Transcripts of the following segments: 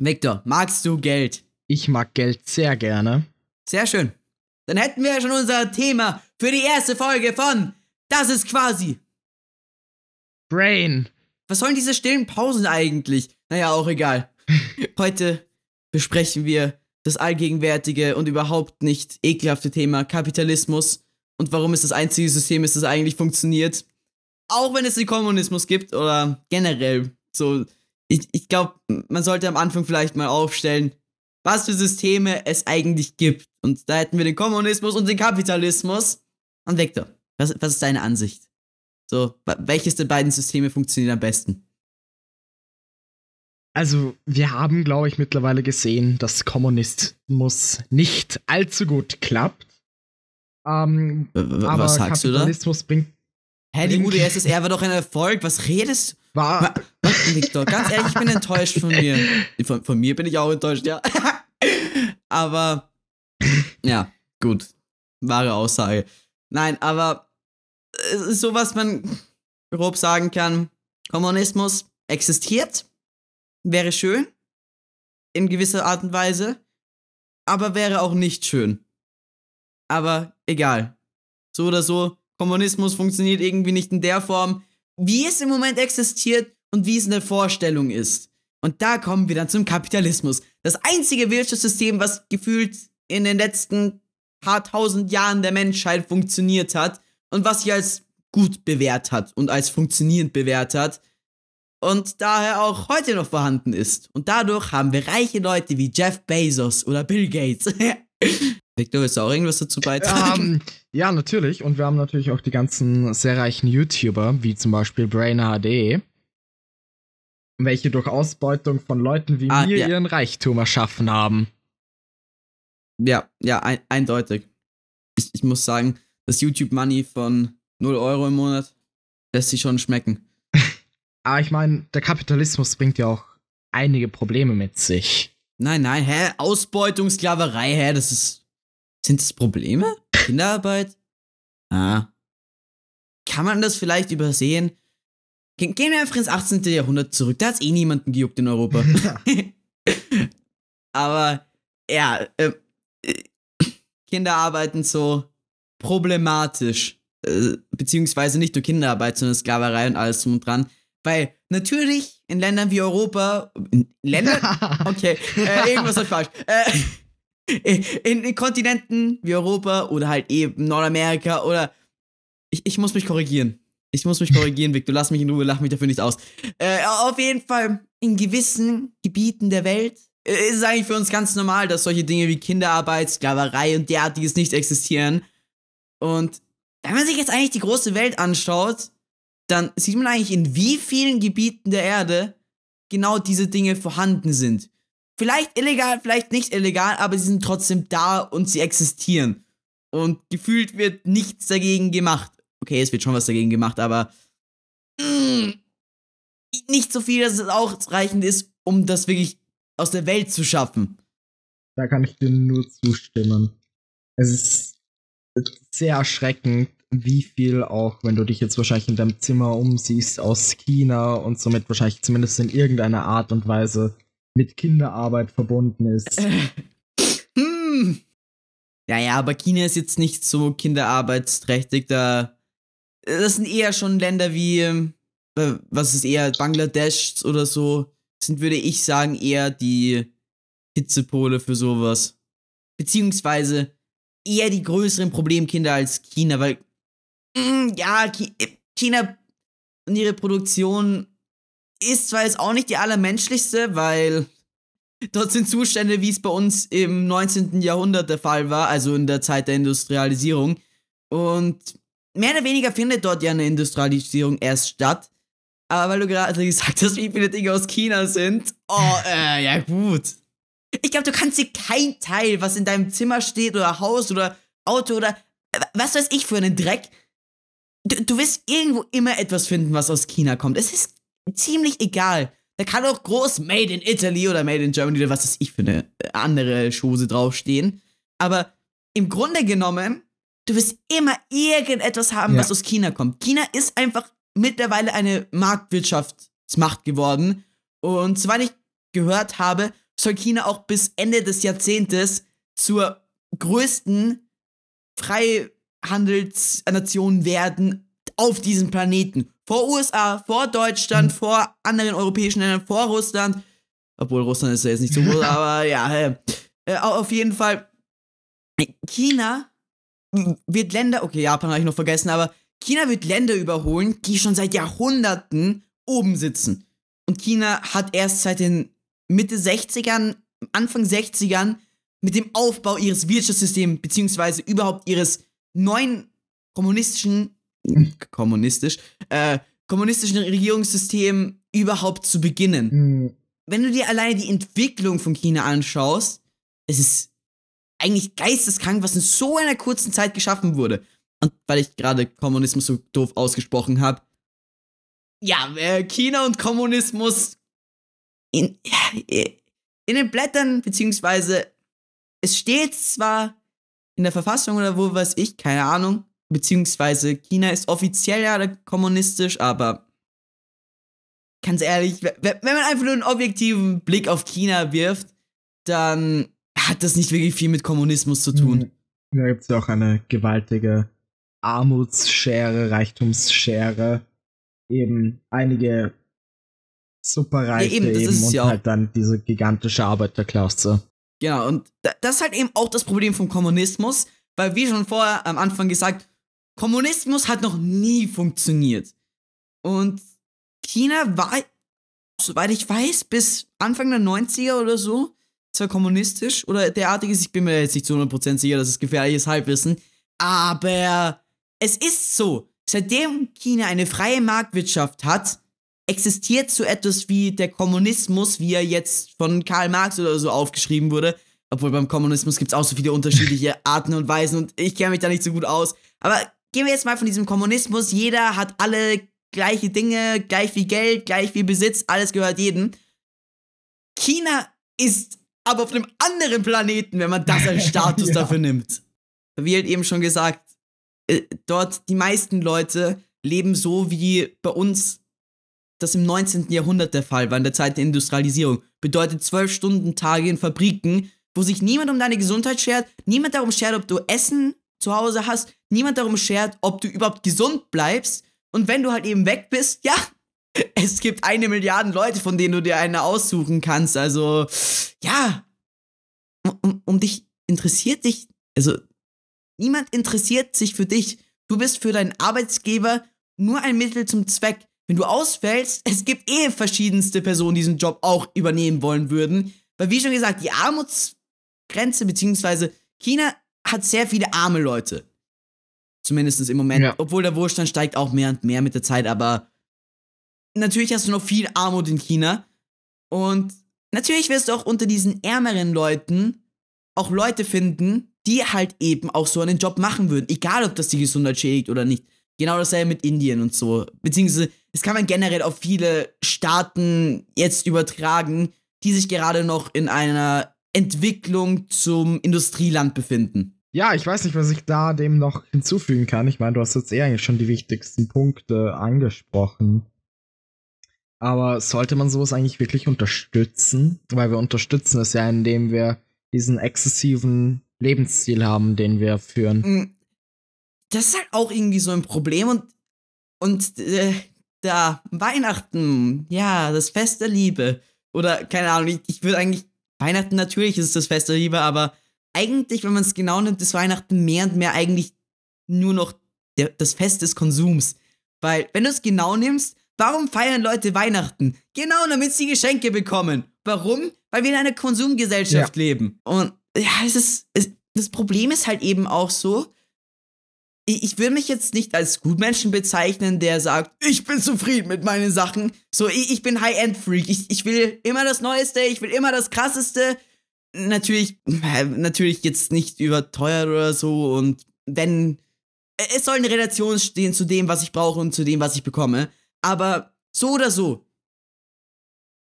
Victor, magst du Geld? Ich mag Geld sehr gerne. Sehr schön. Dann hätten wir ja schon unser Thema für die erste Folge von Das ist quasi. Brain. Was sollen diese stillen Pausen eigentlich? Naja, auch egal. Heute besprechen wir das allgegenwärtige und überhaupt nicht ekelhafte Thema Kapitalismus und warum es das einzige System ist, das eigentlich funktioniert. Auch wenn es den Kommunismus gibt oder generell so. Ich, ich glaube, man sollte am Anfang vielleicht mal aufstellen, was für Systeme es eigentlich gibt. Und da hätten wir den Kommunismus und den Kapitalismus. Und Vector, was, was ist deine Ansicht? So, welches der beiden Systeme funktioniert am besten? Also, wir haben, glaube ich, mittlerweile gesehen, dass Kommunismus nicht allzu gut klappt. Ähm, aber was sagst Kapitalismus du da? bringt. Hä, die UdSSR war doch ein Erfolg. Was redest du? War, Victor, ganz ehrlich, ich bin enttäuscht von mir. Von, von mir bin ich auch enttäuscht, ja. aber, ja, gut. Wahre Aussage. Nein, aber es ist so, was man grob sagen kann. Kommunismus existiert, wäre schön, in gewisser Art und Weise, aber wäre auch nicht schön. Aber egal. So oder so, Kommunismus funktioniert irgendwie nicht in der Form, wie es im Moment existiert und wie es in der Vorstellung ist. Und da kommen wir dann zum Kapitalismus. Das einzige Wirtschaftssystem, was gefühlt in den letzten paar tausend Jahren der Menschheit funktioniert hat und was sich als gut bewährt hat und als funktionierend bewährt hat und daher auch heute noch vorhanden ist. Und dadurch haben wir reiche Leute wie Jeff Bezos oder Bill Gates. Victor, willst du auch irgendwas dazu beitragen? ähm, ja, natürlich. Und wir haben natürlich auch die ganzen sehr reichen YouTuber, wie zum Beispiel Brain HD, welche durch Ausbeutung von Leuten wie Ah, mir ja. ihren Reichtum erschaffen haben. Ja, ja, ein, eindeutig. Ich, ich muss sagen, das YouTube-Money von 0 Euro im Monat lässt sich schon schmecken. Aber ich meine, der Kapitalismus bringt ja auch einige Probleme mit sich. Nein, nein, hä? Ausbeutung, Sklaverei, hä? Das ist. Sind das Probleme? Kinderarbeit? Ah. Kann man das vielleicht übersehen? Ge gehen wir einfach ins 18. Jahrhundert zurück. Da hat es eh niemanden gejuckt in Europa. Aber ja, äh, Kinderarbeit sind so problematisch. Äh, beziehungsweise nicht nur Kinderarbeit, sondern Sklaverei und alles drum und dran. Weil natürlich in Ländern wie Europa, in Ländern, okay, äh, irgendwas ist falsch. Äh, in, in Kontinenten wie Europa oder halt eben Nordamerika oder ich, ich muss mich korrigieren. Ich muss mich korrigieren, Victor. Lass mich in Ruhe, lach mich dafür nicht aus. Äh, auf jeden Fall, in gewissen Gebieten der Welt äh, ist es eigentlich für uns ganz normal, dass solche Dinge wie Kinderarbeit, Sklaverei und derartiges nicht existieren. Und wenn man sich jetzt eigentlich die große Welt anschaut, dann sieht man eigentlich, in wie vielen Gebieten der Erde genau diese Dinge vorhanden sind. Vielleicht illegal, vielleicht nicht illegal, aber sie sind trotzdem da und sie existieren. Und gefühlt wird nichts dagegen gemacht. Okay, es wird schon was dagegen gemacht, aber mm, nicht so viel, dass es ausreichend ist, um das wirklich aus der Welt zu schaffen. Da kann ich dir nur zustimmen. Es ist sehr erschreckend, wie viel auch, wenn du dich jetzt wahrscheinlich in deinem Zimmer umsiehst, aus China und somit wahrscheinlich zumindest in irgendeiner Art und Weise mit Kinderarbeit verbunden ist. Hm. Ja, ja, aber China ist jetzt nicht so kinderarbeitsträchtig. Da, das sind eher schon Länder wie, äh, was ist eher, Bangladesch oder so, sind, würde ich sagen, eher die Hitzepole für sowas. Beziehungsweise eher die größeren Problemkinder als China, weil, mm, ja, äh, China und ihre Produktion ist zwar jetzt auch nicht die allermenschlichste, weil dort sind Zustände, wie es bei uns im 19. Jahrhundert der Fall war, also in der Zeit der Industrialisierung. Und mehr oder weniger findet dort ja eine Industrialisierung erst statt. Aber weil du gerade gesagt hast, wie viele Dinge aus China sind. Oh, äh, ja gut. Ich glaube, du kannst dir kein Teil, was in deinem Zimmer steht oder Haus oder Auto oder äh, was weiß ich für einen Dreck. Du, du wirst irgendwo immer etwas finden, was aus China kommt. Es ist ziemlich egal. Da kann auch groß Made in Italy oder Made in Germany oder was weiß ich für eine äh, andere Chose draufstehen. Aber im Grunde genommen, du wirst immer irgendetwas haben, Ja. was aus China kommt. China ist einfach mittlerweile eine Marktwirtschaftsmacht geworden. Und soweit ich gehört habe, soll China auch bis Ende des Jahrzehntes zur größten Freihandelsnation werden auf diesem Planeten. Vor USA, vor Deutschland, mhm. vor anderen europäischen Ländern, vor Russland. Obwohl Russland ist ja jetzt nicht so groß, aber ja, äh, äh, auf jeden Fall. China wird Länder, okay, Japan habe ich noch vergessen, aber China wird Länder überholen, die schon seit Jahrhunderten oben sitzen. Und China hat erst seit den Mitte 60ern, Anfang 60ern mit dem Aufbau ihres Wirtschaftssystems, beziehungsweise überhaupt ihres neuen kommunistischen, kommunistisch, äh, kommunistischen Regierungssystem überhaupt zu beginnen. Mhm. Wenn du dir alleine die Entwicklung von China anschaust, es ist eigentlich geisteskrank, was in so einer kurzen Zeit geschaffen wurde. Und weil ich gerade Kommunismus so doof ausgesprochen habe, ja, China und Kommunismus in, in den Blättern, beziehungsweise es steht zwar in der Verfassung oder wo weiß ich, keine Ahnung, beziehungsweise China ist offiziell ja kommunistisch, aber ganz ehrlich, wenn man einfach nur einen objektiven Blick auf China wirft, dann hat das nicht wirklich viel mit Kommunismus zu tun. Da gibt es ja auch eine gewaltige Armutsschere, Reichtumsschere. Eben einige Superreiche ja, eben, eben und ja halt dann diese gigantische Arbeiterklasse. Genau, und das ist halt eben auch das Problem vom Kommunismus, weil wie schon vorher am Anfang gesagt, Kommunismus hat noch nie funktioniert. Und China war, soweit ich weiß, bis Anfang der 90er oder so, zwar kommunistisch oder derartiges, ich bin mir jetzt nicht zu 100% sicher, das ist gefährliches Halbwissen, aber es ist so, seitdem China eine freie Marktwirtschaft hat, existiert so etwas wie der Kommunismus, wie er jetzt von Karl Marx oder so aufgeschrieben wurde. Obwohl beim Kommunismus gibt es auch so viele unterschiedliche Arten und Weisen und ich kenne mich da nicht so gut aus. Aber gehen wir jetzt mal von diesem Kommunismus. Jeder hat alle gleiche Dinge, gleich viel Geld, gleich viel Besitz, alles gehört jedem. China ist aber auf einem anderen Planeten, wenn man das als Status ja. dafür nimmt. Wie halt eben schon gesagt, äh, dort die meisten Leute leben so wie bei uns das im 19. Jahrhundert der Fall war, in der Zeit der Industrialisierung. Bedeutet zwölf Stunden Tage in Fabriken, wo sich niemand um deine Gesundheit schert, niemand darum schert, ob du Essen zu Hause hast, niemand darum schert, ob du überhaupt gesund bleibst. Und wenn du halt eben weg bist, ja, es gibt eine Milliarde Leute, von denen du dir eine aussuchen kannst. Also, ja, um, um dich interessiert dich, also niemand interessiert sich für dich. Du bist für deinen Arbeitsgeber nur ein Mittel zum Zweck. Wenn du ausfällst, es gibt eh verschiedenste Personen, die diesen Job auch übernehmen wollen würden. Weil wie schon gesagt, die Armutsgrenze, beziehungsweise China hat sehr viele arme Leute. Zumindest im Moment. Ja. Obwohl der Wohlstand steigt auch mehr und mehr mit der Zeit, aber natürlich hast du noch viel Armut in China. Und natürlich wirst du auch unter diesen ärmeren Leuten auch Leute finden, die halt eben auch so einen Job machen würden. Egal, ob das die Gesundheit schädigt oder nicht. Genau dasselbe mit Indien und so. Beziehungsweise, es kann man generell auf viele Staaten jetzt übertragen, die sich gerade noch in einer Entwicklung zum Industrieland befinden. Ja, ich weiß nicht, was ich da dem noch hinzufügen kann. Ich meine, du hast jetzt eher schon die wichtigsten Punkte angesprochen. Aber sollte man sowas eigentlich wirklich unterstützen? Weil wir unterstützen es ja, indem wir diesen exzessiven Lebensstil haben, den wir führen. Mm, das ist halt auch irgendwie so ein Problem und, und äh, da, Weihnachten, ja, das Fest der Liebe. Oder, keine Ahnung, ich, ich würde eigentlich, Weihnachten natürlich ist das Fest der Liebe, aber eigentlich, wenn man es genau nimmt, ist Weihnachten mehr und mehr eigentlich nur noch der, das Fest des Konsums. Weil, wenn du es genau nimmst, Warum feiern Leute Weihnachten? Genau, damit sie Geschenke bekommen. Warum? Weil wir in einer Konsumgesellschaft ja. leben. Und ja, es ist, es, das Problem ist halt eben auch so, ich, ich will mich jetzt nicht als Gutmenschen bezeichnen, der sagt, ich bin zufrieden mit meinen Sachen. So, ich, ich bin High-End-Freak. Ich, ich will immer das Neueste, ich will immer das Krasseste. Natürlich, natürlich jetzt nicht überteuert oder so. Und wenn, es soll eine Relation stehen zu dem, was ich brauche und zu dem, was ich bekomme. Aber so oder so,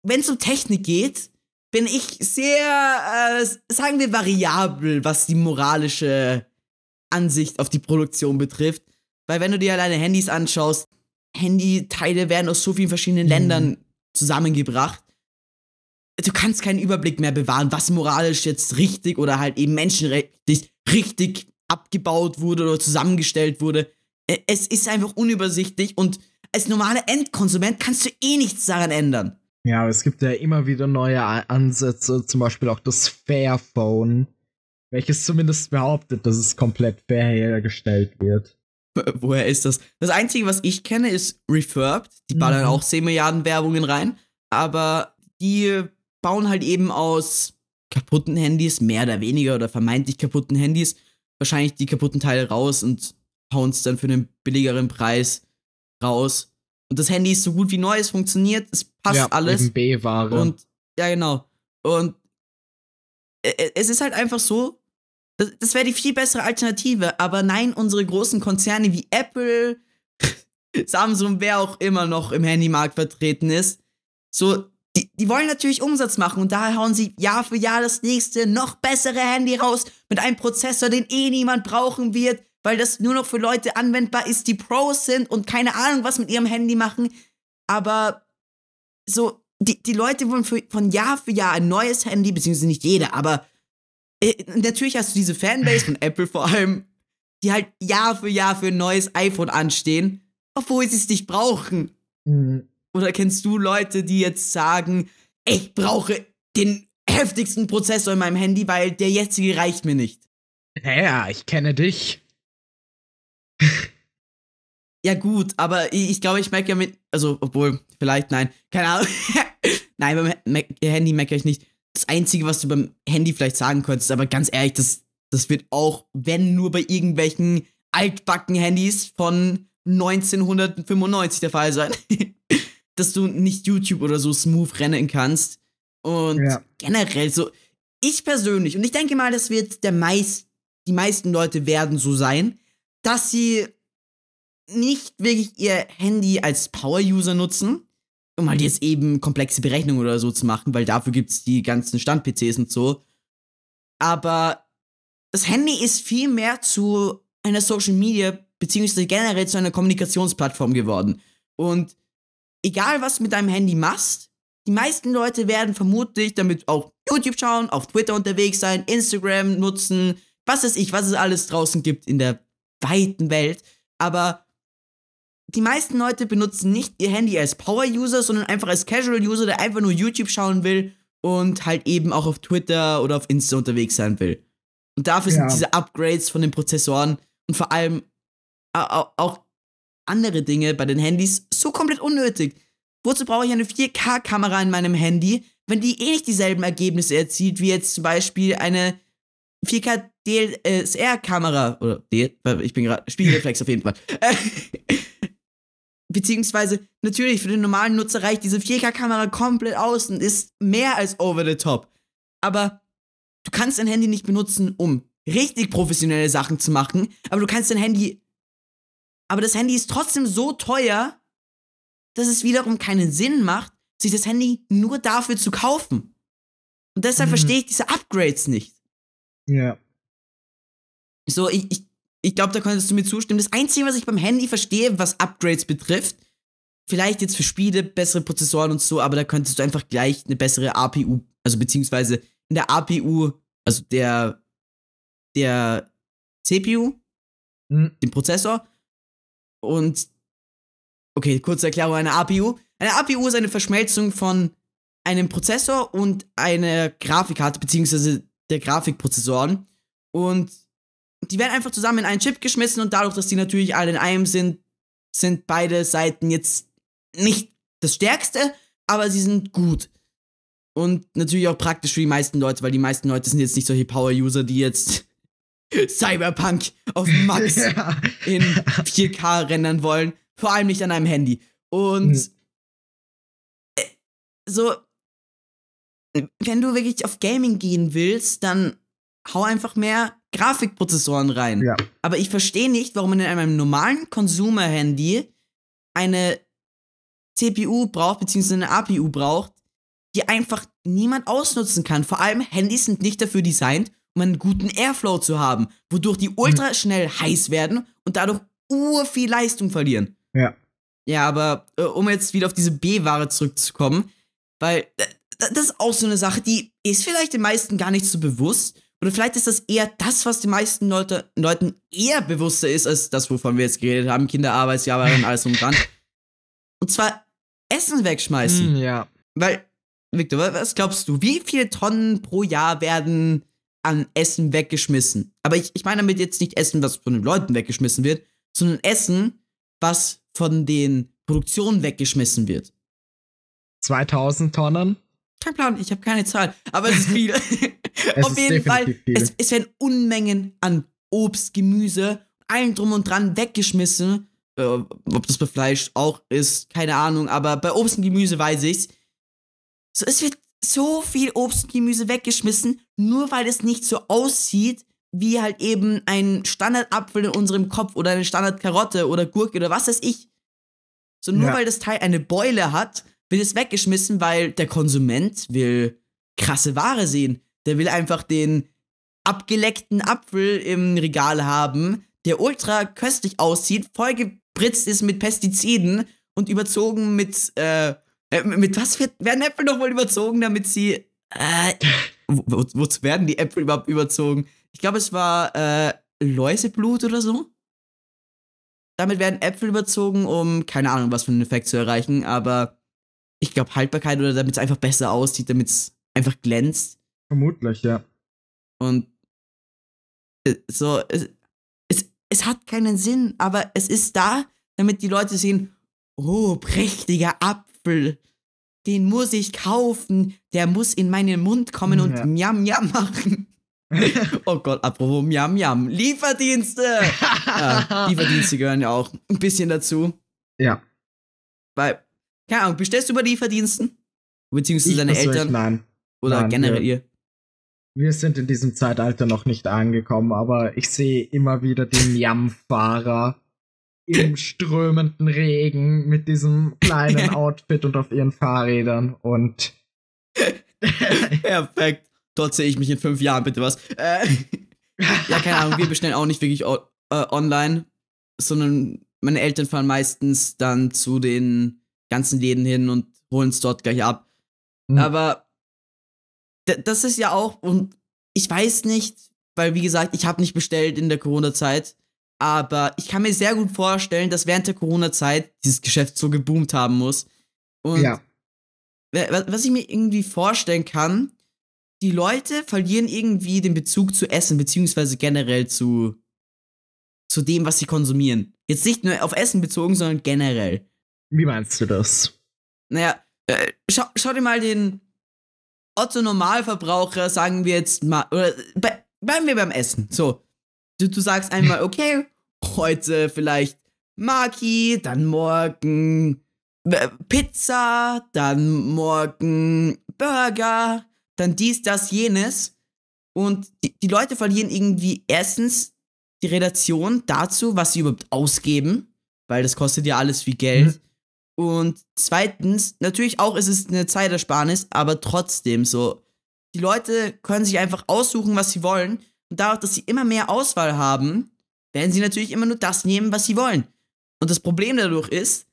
wenn es um Technik geht, bin ich sehr, äh, sagen wir, variabel, was die moralische Ansicht auf die Produktion betrifft. Weil wenn du dir alleine Handys anschaust, Handyteile werden aus so vielen verschiedenen mhm. Ländern zusammengebracht. du kannst keinen Überblick mehr bewahren, was moralisch jetzt richtig oder halt eben menschenrechtlich richtig abgebaut wurde oder zusammengestellt wurde. Es ist einfach unübersichtlich und als normaler Endkonsument kannst du eh nichts daran ändern. Ja, aber es gibt ja immer wieder neue Ansätze, zum Beispiel auch das Fairphone, welches zumindest behauptet, dass es komplett fair hergestellt wird. Woher ist das? Das Einzige, was ich kenne, ist Refurbed. Die ballern mhm. auch 10 Milliarden Werbungen rein. Aber die bauen halt eben aus kaputten Handys, mehr oder weniger, oder vermeintlich kaputten Handys, wahrscheinlich die kaputten Teile raus und hauen es dann für einen billigeren Preis raus. Und das Handy ist so gut wie neu, es funktioniert, es passt ja, alles. B-Ware. Und ja, genau. Und es ist halt einfach so, das, das wäre die viel bessere Alternative. Aber nein, unsere großen Konzerne wie Apple, Samsung, wer auch immer noch im Handymarkt vertreten ist, so, die, die wollen natürlich Umsatz machen und daher hauen sie Jahr für Jahr das nächste, noch bessere Handy raus mit einem Prozessor, den eh niemand brauchen wird, weil das nur noch für Leute anwendbar ist, die Pros sind und keine Ahnung, was mit ihrem Handy machen. Aber so, die, die Leute wollen für, von Jahr für Jahr ein neues Handy, beziehungsweise nicht jeder, aber äh, natürlich hast du diese Fanbase von Apple vor allem, die halt Jahr für Jahr für ein neues iPhone anstehen, obwohl sie es nicht brauchen. Mhm. Oder kennst du Leute, die jetzt sagen, ich brauche den heftigsten Prozessor in meinem Handy, weil der jetzige reicht mir nicht? Ja, ich kenne dich. Ja, gut, aber ich, ich glaube, ich merke ja mit, also, obwohl, vielleicht, nein, keine Ahnung. nein, beim Mac Handy merke ich nicht. Das Einzige, was du beim Handy vielleicht sagen könntest, aber ganz ehrlich, das, das wird auch, wenn nur bei irgendwelchen altbacken Handys von 1995 der Fall sein, dass du nicht YouTube oder so smooth rennen kannst. Und ja. generell so, ich persönlich, und ich denke mal, das wird der meist, die meisten Leute werden so sein, dass sie nicht wirklich ihr Handy als Power-User nutzen, um halt jetzt eben komplexe Berechnungen oder so zu machen, weil dafür gibt es die ganzen Stand-PCs und so. Aber das Handy ist viel mehr zu einer Social Media, beziehungsweise generell zu einer Kommunikationsplattform geworden. Und egal was mit deinem Handy machst, die meisten Leute werden vermutlich damit auch YouTube schauen, auf Twitter unterwegs sein, Instagram nutzen, was weiß ich, was es alles draußen gibt in der weiten Welt. Aber die meisten Leute benutzen nicht ihr Handy als Power-User, sondern einfach als Casual-User, der einfach nur YouTube schauen will und halt eben auch auf Twitter oder auf Insta unterwegs sein will. Und dafür ja. sind diese Upgrades von den Prozessoren und vor allem auch andere Dinge bei den Handys so komplett unnötig. Wozu brauche ich eine 4K-Kamera in meinem Handy, wenn die eh nicht dieselben Ergebnisse erzielt, wie jetzt zum Beispiel eine 4K DSLR-Kamera, oder D, ich bin gerade, Spiegelreflex auf jeden Fall. Beziehungsweise, natürlich, für den normalen Nutzer reicht diese 4K-Kamera komplett aus und ist mehr als over the top. Aber du kannst dein Handy nicht benutzen, um richtig professionelle Sachen zu machen, aber du kannst dein Handy. Aber das Handy ist trotzdem so teuer, dass es wiederum keinen Sinn macht, sich das Handy nur dafür zu kaufen. Und deshalb mhm. verstehe ich diese Upgrades nicht. Ja. So, ich, ich, ich glaube, da könntest du mir zustimmen. Das Einzige, was ich beim Handy verstehe, was Upgrades betrifft, vielleicht jetzt für Spiele bessere Prozessoren und so, aber da könntest du einfach gleich eine bessere APU, also beziehungsweise in der APU, also der, der CPU, mhm. den Prozessor und okay, kurze Erklärung einer APU. Eine APU ist eine Verschmelzung von einem Prozessor und einer Grafikkarte, beziehungsweise der Grafikprozessoren. Und die werden einfach zusammen in einen Chip geschmissen und dadurch, dass die natürlich alle in einem sind, sind beide Seiten jetzt nicht das Stärkste, aber sie sind gut. Und natürlich auch praktisch für die meisten Leute, weil die meisten Leute sind jetzt nicht solche Power-User, die jetzt Cyberpunk auf Max ja. in 4K rendern wollen. Vor allem nicht an einem Handy. Und hm. so, wenn du wirklich auf Gaming gehen willst, dann hau einfach mehr Grafikprozessoren rein. Ja. Aber ich verstehe nicht, warum man in einem normalen Consumer-Handy eine CPU braucht, beziehungsweise eine APU braucht, die einfach niemand ausnutzen kann. Vor allem Handys sind nicht dafür designt, um einen guten Airflow zu haben, wodurch die ultra schnell heiß werden und dadurch ur viel Leistung verlieren. Ja. Ja, aber äh, um jetzt wieder auf diese B-Ware zurückzukommen, weil äh, das ist auch so eine Sache, die ist vielleicht den meisten gar nicht so bewusst. Oder vielleicht ist das eher das, was den meisten Leute, Leuten eher bewusster ist, als das, wovon wir jetzt geredet haben. Kinderarbeitsjahre und alles und dran. Und zwar Essen wegschmeißen. Mm, ja. Weil, Victor, was glaubst du, wie viele Tonnen pro Jahr werden an Essen weggeschmissen? Aber ich, ich meine damit jetzt nicht Essen, was von den Leuten weggeschmissen wird, sondern Essen, was von den Produktionen weggeschmissen wird. 2000 Tonnen? Kein Plan, ich habe keine Zahl, aber es ist viel. Es Auf ist jeden Fall, es, es werden Unmengen an Obst, Gemüse, allem drum und dran weggeschmissen. Äh, ob das bei Fleisch auch ist, keine Ahnung, aber bei Obst und Gemüse weiß ich's. So, es wird so viel Obst und Gemüse weggeschmissen, nur weil es nicht so aussieht, wie halt eben ein Standardapfel in unserem Kopf oder eine Standardkarotte oder Gurke oder was weiß ich. So, nur Ja. weil das Teil eine Beule hat, wird es weggeschmissen, weil der Konsument will krasse Ware sehen. Der will einfach den abgeleckten Apfel im Regal haben, der ultra köstlich aussieht, vollgepritzt ist mit Pestiziden und überzogen mit, äh, äh, mit was wird, werden Äpfel noch wohl überzogen, damit sie, äh, wo, wo, wozu werden die Äpfel überhaupt überzogen? Ich glaube, es war, äh, Läuseblut oder so. Damit werden Äpfel überzogen, um keine Ahnung, was für einen Effekt zu erreichen, aber ich glaube Haltbarkeit oder damit es einfach besser aussieht, damit es einfach glänzt. Vermutlich, ja. Und äh, so, es, es, es hat keinen Sinn, aber es ist da, damit die Leute sehen, oh, prächtiger Apfel, den muss ich kaufen, der muss in meinen Mund kommen und Ja. Miam Miam machen. oh Gott, apropos Miam Miam, Lieferdienste! ja, Lieferdienste gehören ja auch ein bisschen dazu, ja. weil, keine Ahnung, bestellst du bei Lieferdiensten? Beziehungsweise Ich deine Eltern Nein. oder nein, generell ja. ihr? Wir sind in diesem Zeitalter noch nicht angekommen, aber ich sehe immer wieder die Miam-Fahrer im strömenden Regen mit diesem kleinen Outfit und auf ihren Fahrrädern und Perfekt. Dort sehe ich mich in fünf Jahren, bitte was. Äh, ja, keine Ahnung, wir bestellen auch nicht wirklich äh, online, sondern meine Eltern fahren meistens dann zu den ganzen Läden hin und holen es dort gleich ab. Hm. Aber das ist ja auch, und ich weiß nicht, weil wie gesagt, ich habe nicht bestellt in der Corona-Zeit, aber ich kann mir sehr gut vorstellen, dass während der Corona-Zeit dieses Geschäft so geboomt haben muss. Und ja. Wa- wa- was ich mir irgendwie vorstellen kann, die Leute verlieren irgendwie den Bezug zu Essen, beziehungsweise generell zu, zu dem, was sie konsumieren. Jetzt nicht nur auf Essen bezogen, sondern generell. Wie meinst du das? Naja, äh, schau, schau dir mal den Otto Normalverbraucher, sagen wir jetzt mal, oder bei, bleiben wir beim Essen. So, du, du sagst einmal, okay, heute vielleicht Maki, dann morgen äh, Pizza, dann morgen Burger, dann dies, das, jenes. Und die, die Leute verlieren irgendwie erstens die Relation dazu, was sie überhaupt ausgeben, weil das kostet ja alles viel Geld. Und zweitens, natürlich auch ist es eine Zeitersparnis, aber trotzdem so. Die Leute können sich einfach aussuchen, was sie wollen. Und dadurch, dass sie immer mehr Auswahl haben, werden sie natürlich immer nur das nehmen, was sie wollen. Und das Problem dadurch ist,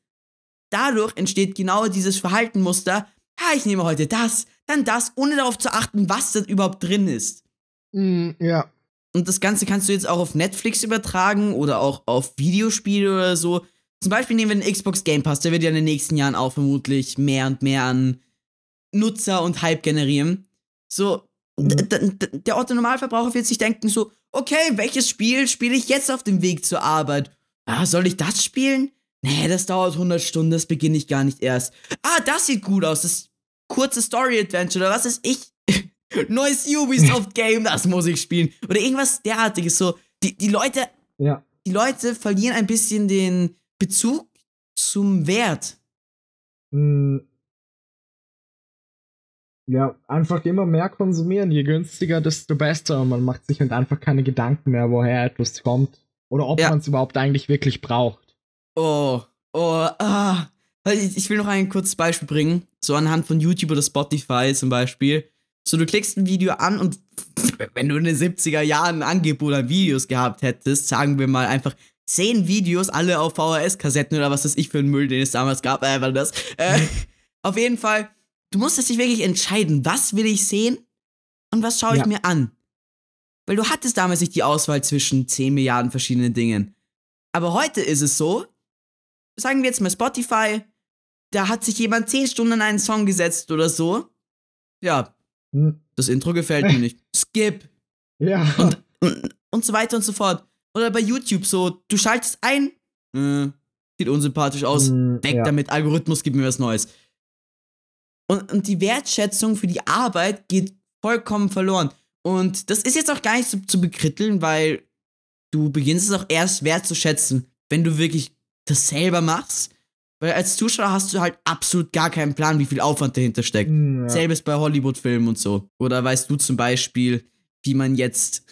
dadurch entsteht genau dieses Verhaltenmuster, ja, ich nehme heute das, dann das, ohne darauf zu achten, was da überhaupt drin ist. Mm, ja. Und das Ganze kannst du jetzt auch auf Netflix übertragen oder auch auf Videospiele oder so. Zum Beispiel nehmen wir den Xbox Game Pass, der wird ja in den nächsten Jahren auch vermutlich mehr und mehr an Nutzer und Hype generieren. So, Mhm. der Otto Normalverbraucher wird sich denken so, okay, welches Spiel spiele ich jetzt auf dem Weg zur Arbeit? Ah, soll ich das spielen? Nee, das dauert 100 Stunden, das beginne ich gar nicht erst. Ah, das sieht gut aus, das kurze Story-Adventure oder was ist ich? Neues Ubisoft-Game, das muss ich spielen. Oder irgendwas derartiges. So, die, die Leute, Ja. die Leute verlieren ein bisschen den Bezug zum Wert. Mm. Ja, einfach immer mehr konsumieren. Je günstiger, desto besser. Und man macht sich halt einfach keine Gedanken mehr, woher etwas kommt. Oder ob Ja. man es überhaupt eigentlich wirklich braucht. Oh, oh, ah. Ich, ich will noch ein kurzes Beispiel bringen. So anhand von YouTube oder Spotify zum Beispiel. So, du klickst ein Video an und wenn du in den 70er Jahren ein Angebot an Videos gehabt hättest, sagen wir mal einfach zehn Videos, alle auf VHS-Kassetten oder was weiß ich für ein Müll, den es damals gab, äh, war das. Äh, auf jeden Fall, du musstest dich wirklich entscheiden, was will ich sehen und was schaue ich Ja. mir an. Weil du hattest damals nicht die Auswahl zwischen 10 Milliarden verschiedenen Dingen. Aber heute ist es so, sagen wir jetzt mal Spotify, da hat sich jemand 10 Stunden an einen Song gesetzt oder so. Ja, Hm, das Intro gefällt mir nicht. Skip. Ja. Und, und, und so weiter und so fort. Oder bei YouTube so, du schaltest ein, äh, sieht unsympathisch aus, Hm, weg ja. damit, Algorithmus, gib mir was Neues. Und, und die Wertschätzung für die Arbeit geht vollkommen verloren. Und das ist jetzt auch gar nicht so, zu bekritteln, weil du beginnst es auch erst wertzuschätzen, wenn du wirklich das selber machst. Weil als Zuschauer hast du halt absolut gar keinen Plan, wie viel Aufwand dahinter steckt. Hm, ja. Selbes bei Hollywood-Filmen und so. Oder weißt du zum Beispiel, wie man jetzt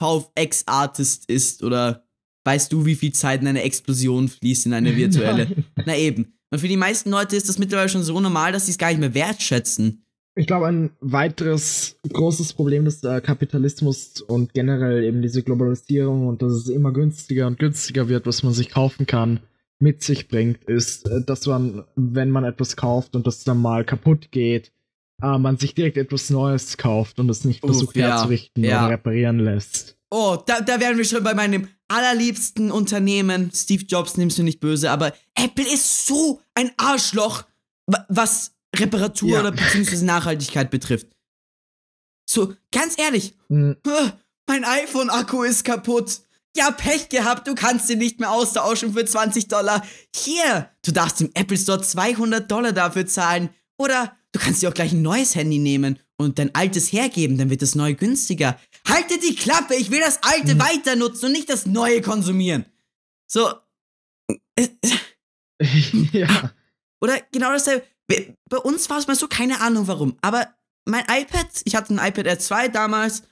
VFX-Artist ist? Oder weißt du, wie viel Zeit in eine Explosion fließt, in eine virtuelle? Nein. Na eben. Und für die meisten Leute ist das mittlerweile schon so normal, dass sie es gar nicht mehr wertschätzen. Ich glaube, ein weiteres großes Problem des äh, Kapitalismus und generell eben diese Globalisierung und dass es immer günstiger und günstiger wird, was man sich kaufen kann, mit sich bringt, ist, äh, dass man, wenn man etwas kauft und das dann mal kaputt geht, äh, man sich direkt etwas Neues kauft und es nicht Uff, versucht ja, herzurichten ja. oder reparieren lässt. Oh, da, da wären wir schon bei meinem allerliebsten Unternehmen. Steve Jobs nimmst du nicht böse, aber Apple ist so ein Arschloch, wa- was Reparatur Ja. oder beziehungsweise Nachhaltigkeit betrifft. So, ganz ehrlich, Hm, Huh, Mein iPhone-Akku ist kaputt. Ja, Pech gehabt, du kannst ihn nicht mehr austauschen für 20 Dollar. Hier, du darfst im Apple Store 200 Dollar dafür zahlen. Oder du kannst dir auch gleich ein neues Handy nehmen und dein altes hergeben, dann wird das neue günstiger. Halte die Klappe, ich will das alte Hm. weiter nutzen und nicht das neue konsumieren. So. äh, ja. Oder genau dasselbe. Bei- Bei uns war es mal so, keine Ahnung warum. Aber mein iPad, ich hatte ein iPad Air 2 damals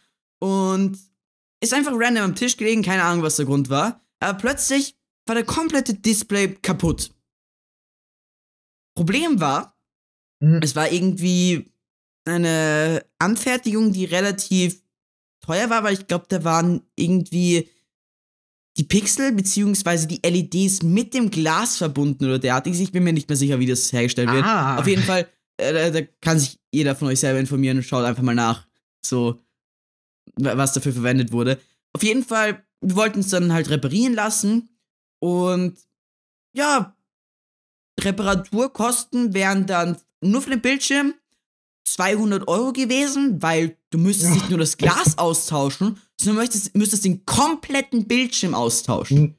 und ist einfach random am Tisch gelegen, keine Ahnung, was der Grund war. Aber plötzlich war der komplette Display kaputt. Problem war, Hm, es war irgendwie eine Anfertigung, die relativ teuer war, weil ich glaube, da waren irgendwie die Pixel beziehungsweise die LEDs mit dem Glas verbunden oder derartiges. Ich bin mir nicht mehr sicher, wie das hergestellt wird. Ah. Auf jeden Fall, äh, da, kann sich jeder von euch selber informieren und schaut einfach mal nach, so wa- was dafür verwendet wurde. Auf jeden Fall, wir wollten es dann halt reparieren lassen und ja, Reparaturkosten wären dann nur für den Bildschirm 200 Euro gewesen, weil du müsstest Ja. nicht nur das Glas austauschen, sondern möchtest, müsstest den kompletten Bildschirm austauschen.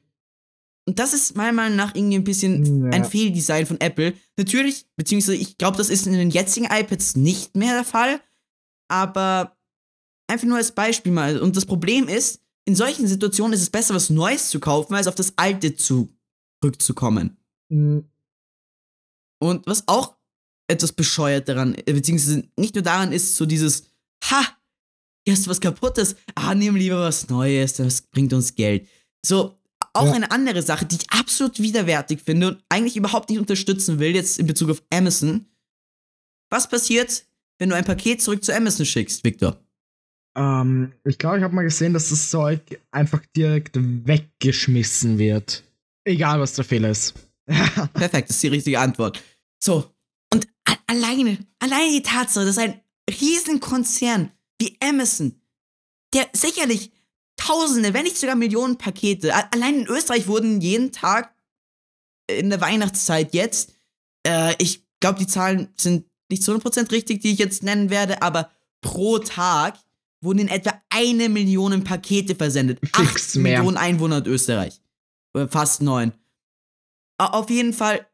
Und das ist meiner Meinung nach irgendwie ein bisschen Ja. ein Fehldesign von Apple. Natürlich, beziehungsweise ich glaube, das ist in den jetzigen iPads nicht mehr der Fall, aber einfach nur als Beispiel mal. Und das Problem ist, in solchen Situationen ist es besser, was Neues zu kaufen, als auf das alte zurückzukommen. hm, Und was auch etwas bescheuert daran, äh, beziehungsweise nicht nur daran ist, so dieses, ha, hier hast du was kaputtes, ah, nimm lieber was Neues, das bringt uns Geld. So, auch Ja. eine andere Sache, die ich absolut widerwärtig finde und eigentlich überhaupt nicht unterstützen will, jetzt in Bezug auf Amazon. Was passiert, wenn du ein Paket zurück zu Amazon schickst, Victor? Ähm, ich glaube, ich habe mal gesehen, dass das Zeug einfach direkt weggeschmissen wird. Egal, was der Fehler ist. Perfekt, das ist die richtige Antwort. So, alleine, alleine die Tatsache, dass ein Riesenkonzern wie Amazon, der sicherlich Tausende, wenn nicht sogar Millionen Pakete, allein in Österreich wurden jeden Tag in der Weihnachtszeit jetzt, äh, ich glaube, die Zahlen sind nicht zu 100% richtig, die ich jetzt nennen werde, aber pro Tag wurden in etwa eine Million Pakete versendet. Fix Acht mehr. Millionen Einwohner in Österreich. Oder fast neun. Auf jeden Fall,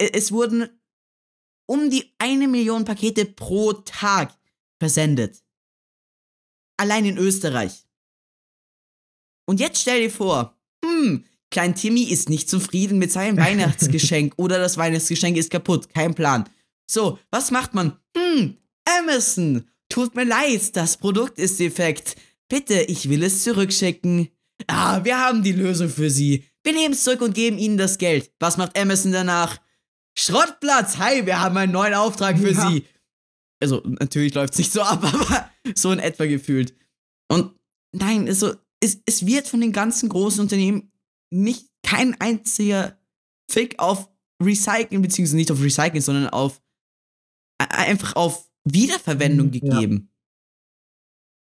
e- es wurden um die eine Million Pakete pro Tag versendet. Allein in Österreich. Und jetzt stell dir vor, hm, Klein Timmy ist nicht zufrieden mit seinem Weihnachtsgeschenk oder das Weihnachtsgeschenk ist kaputt, kein Plan. So, was macht man? Hm, Amazon, tut mir leid, das Produkt ist defekt. Bitte, ich will es zurückschicken. Ah, wir haben die Lösung für Sie. Wir nehmen es zurück und geben Ihnen das Geld. Was macht Amazon danach? Schrottplatz, hi, wir haben einen neuen Auftrag für Ja. Sie. Also, natürlich läuft es nicht so ab, aber so in etwa gefühlt. Und nein, also, es, es wird von den ganzen großen Unternehmen nicht kein einziger Fick auf Recyceln, beziehungsweise nicht auf Recyceln, sondern auf einfach auf Wiederverwendung Mhm, ja. gegeben.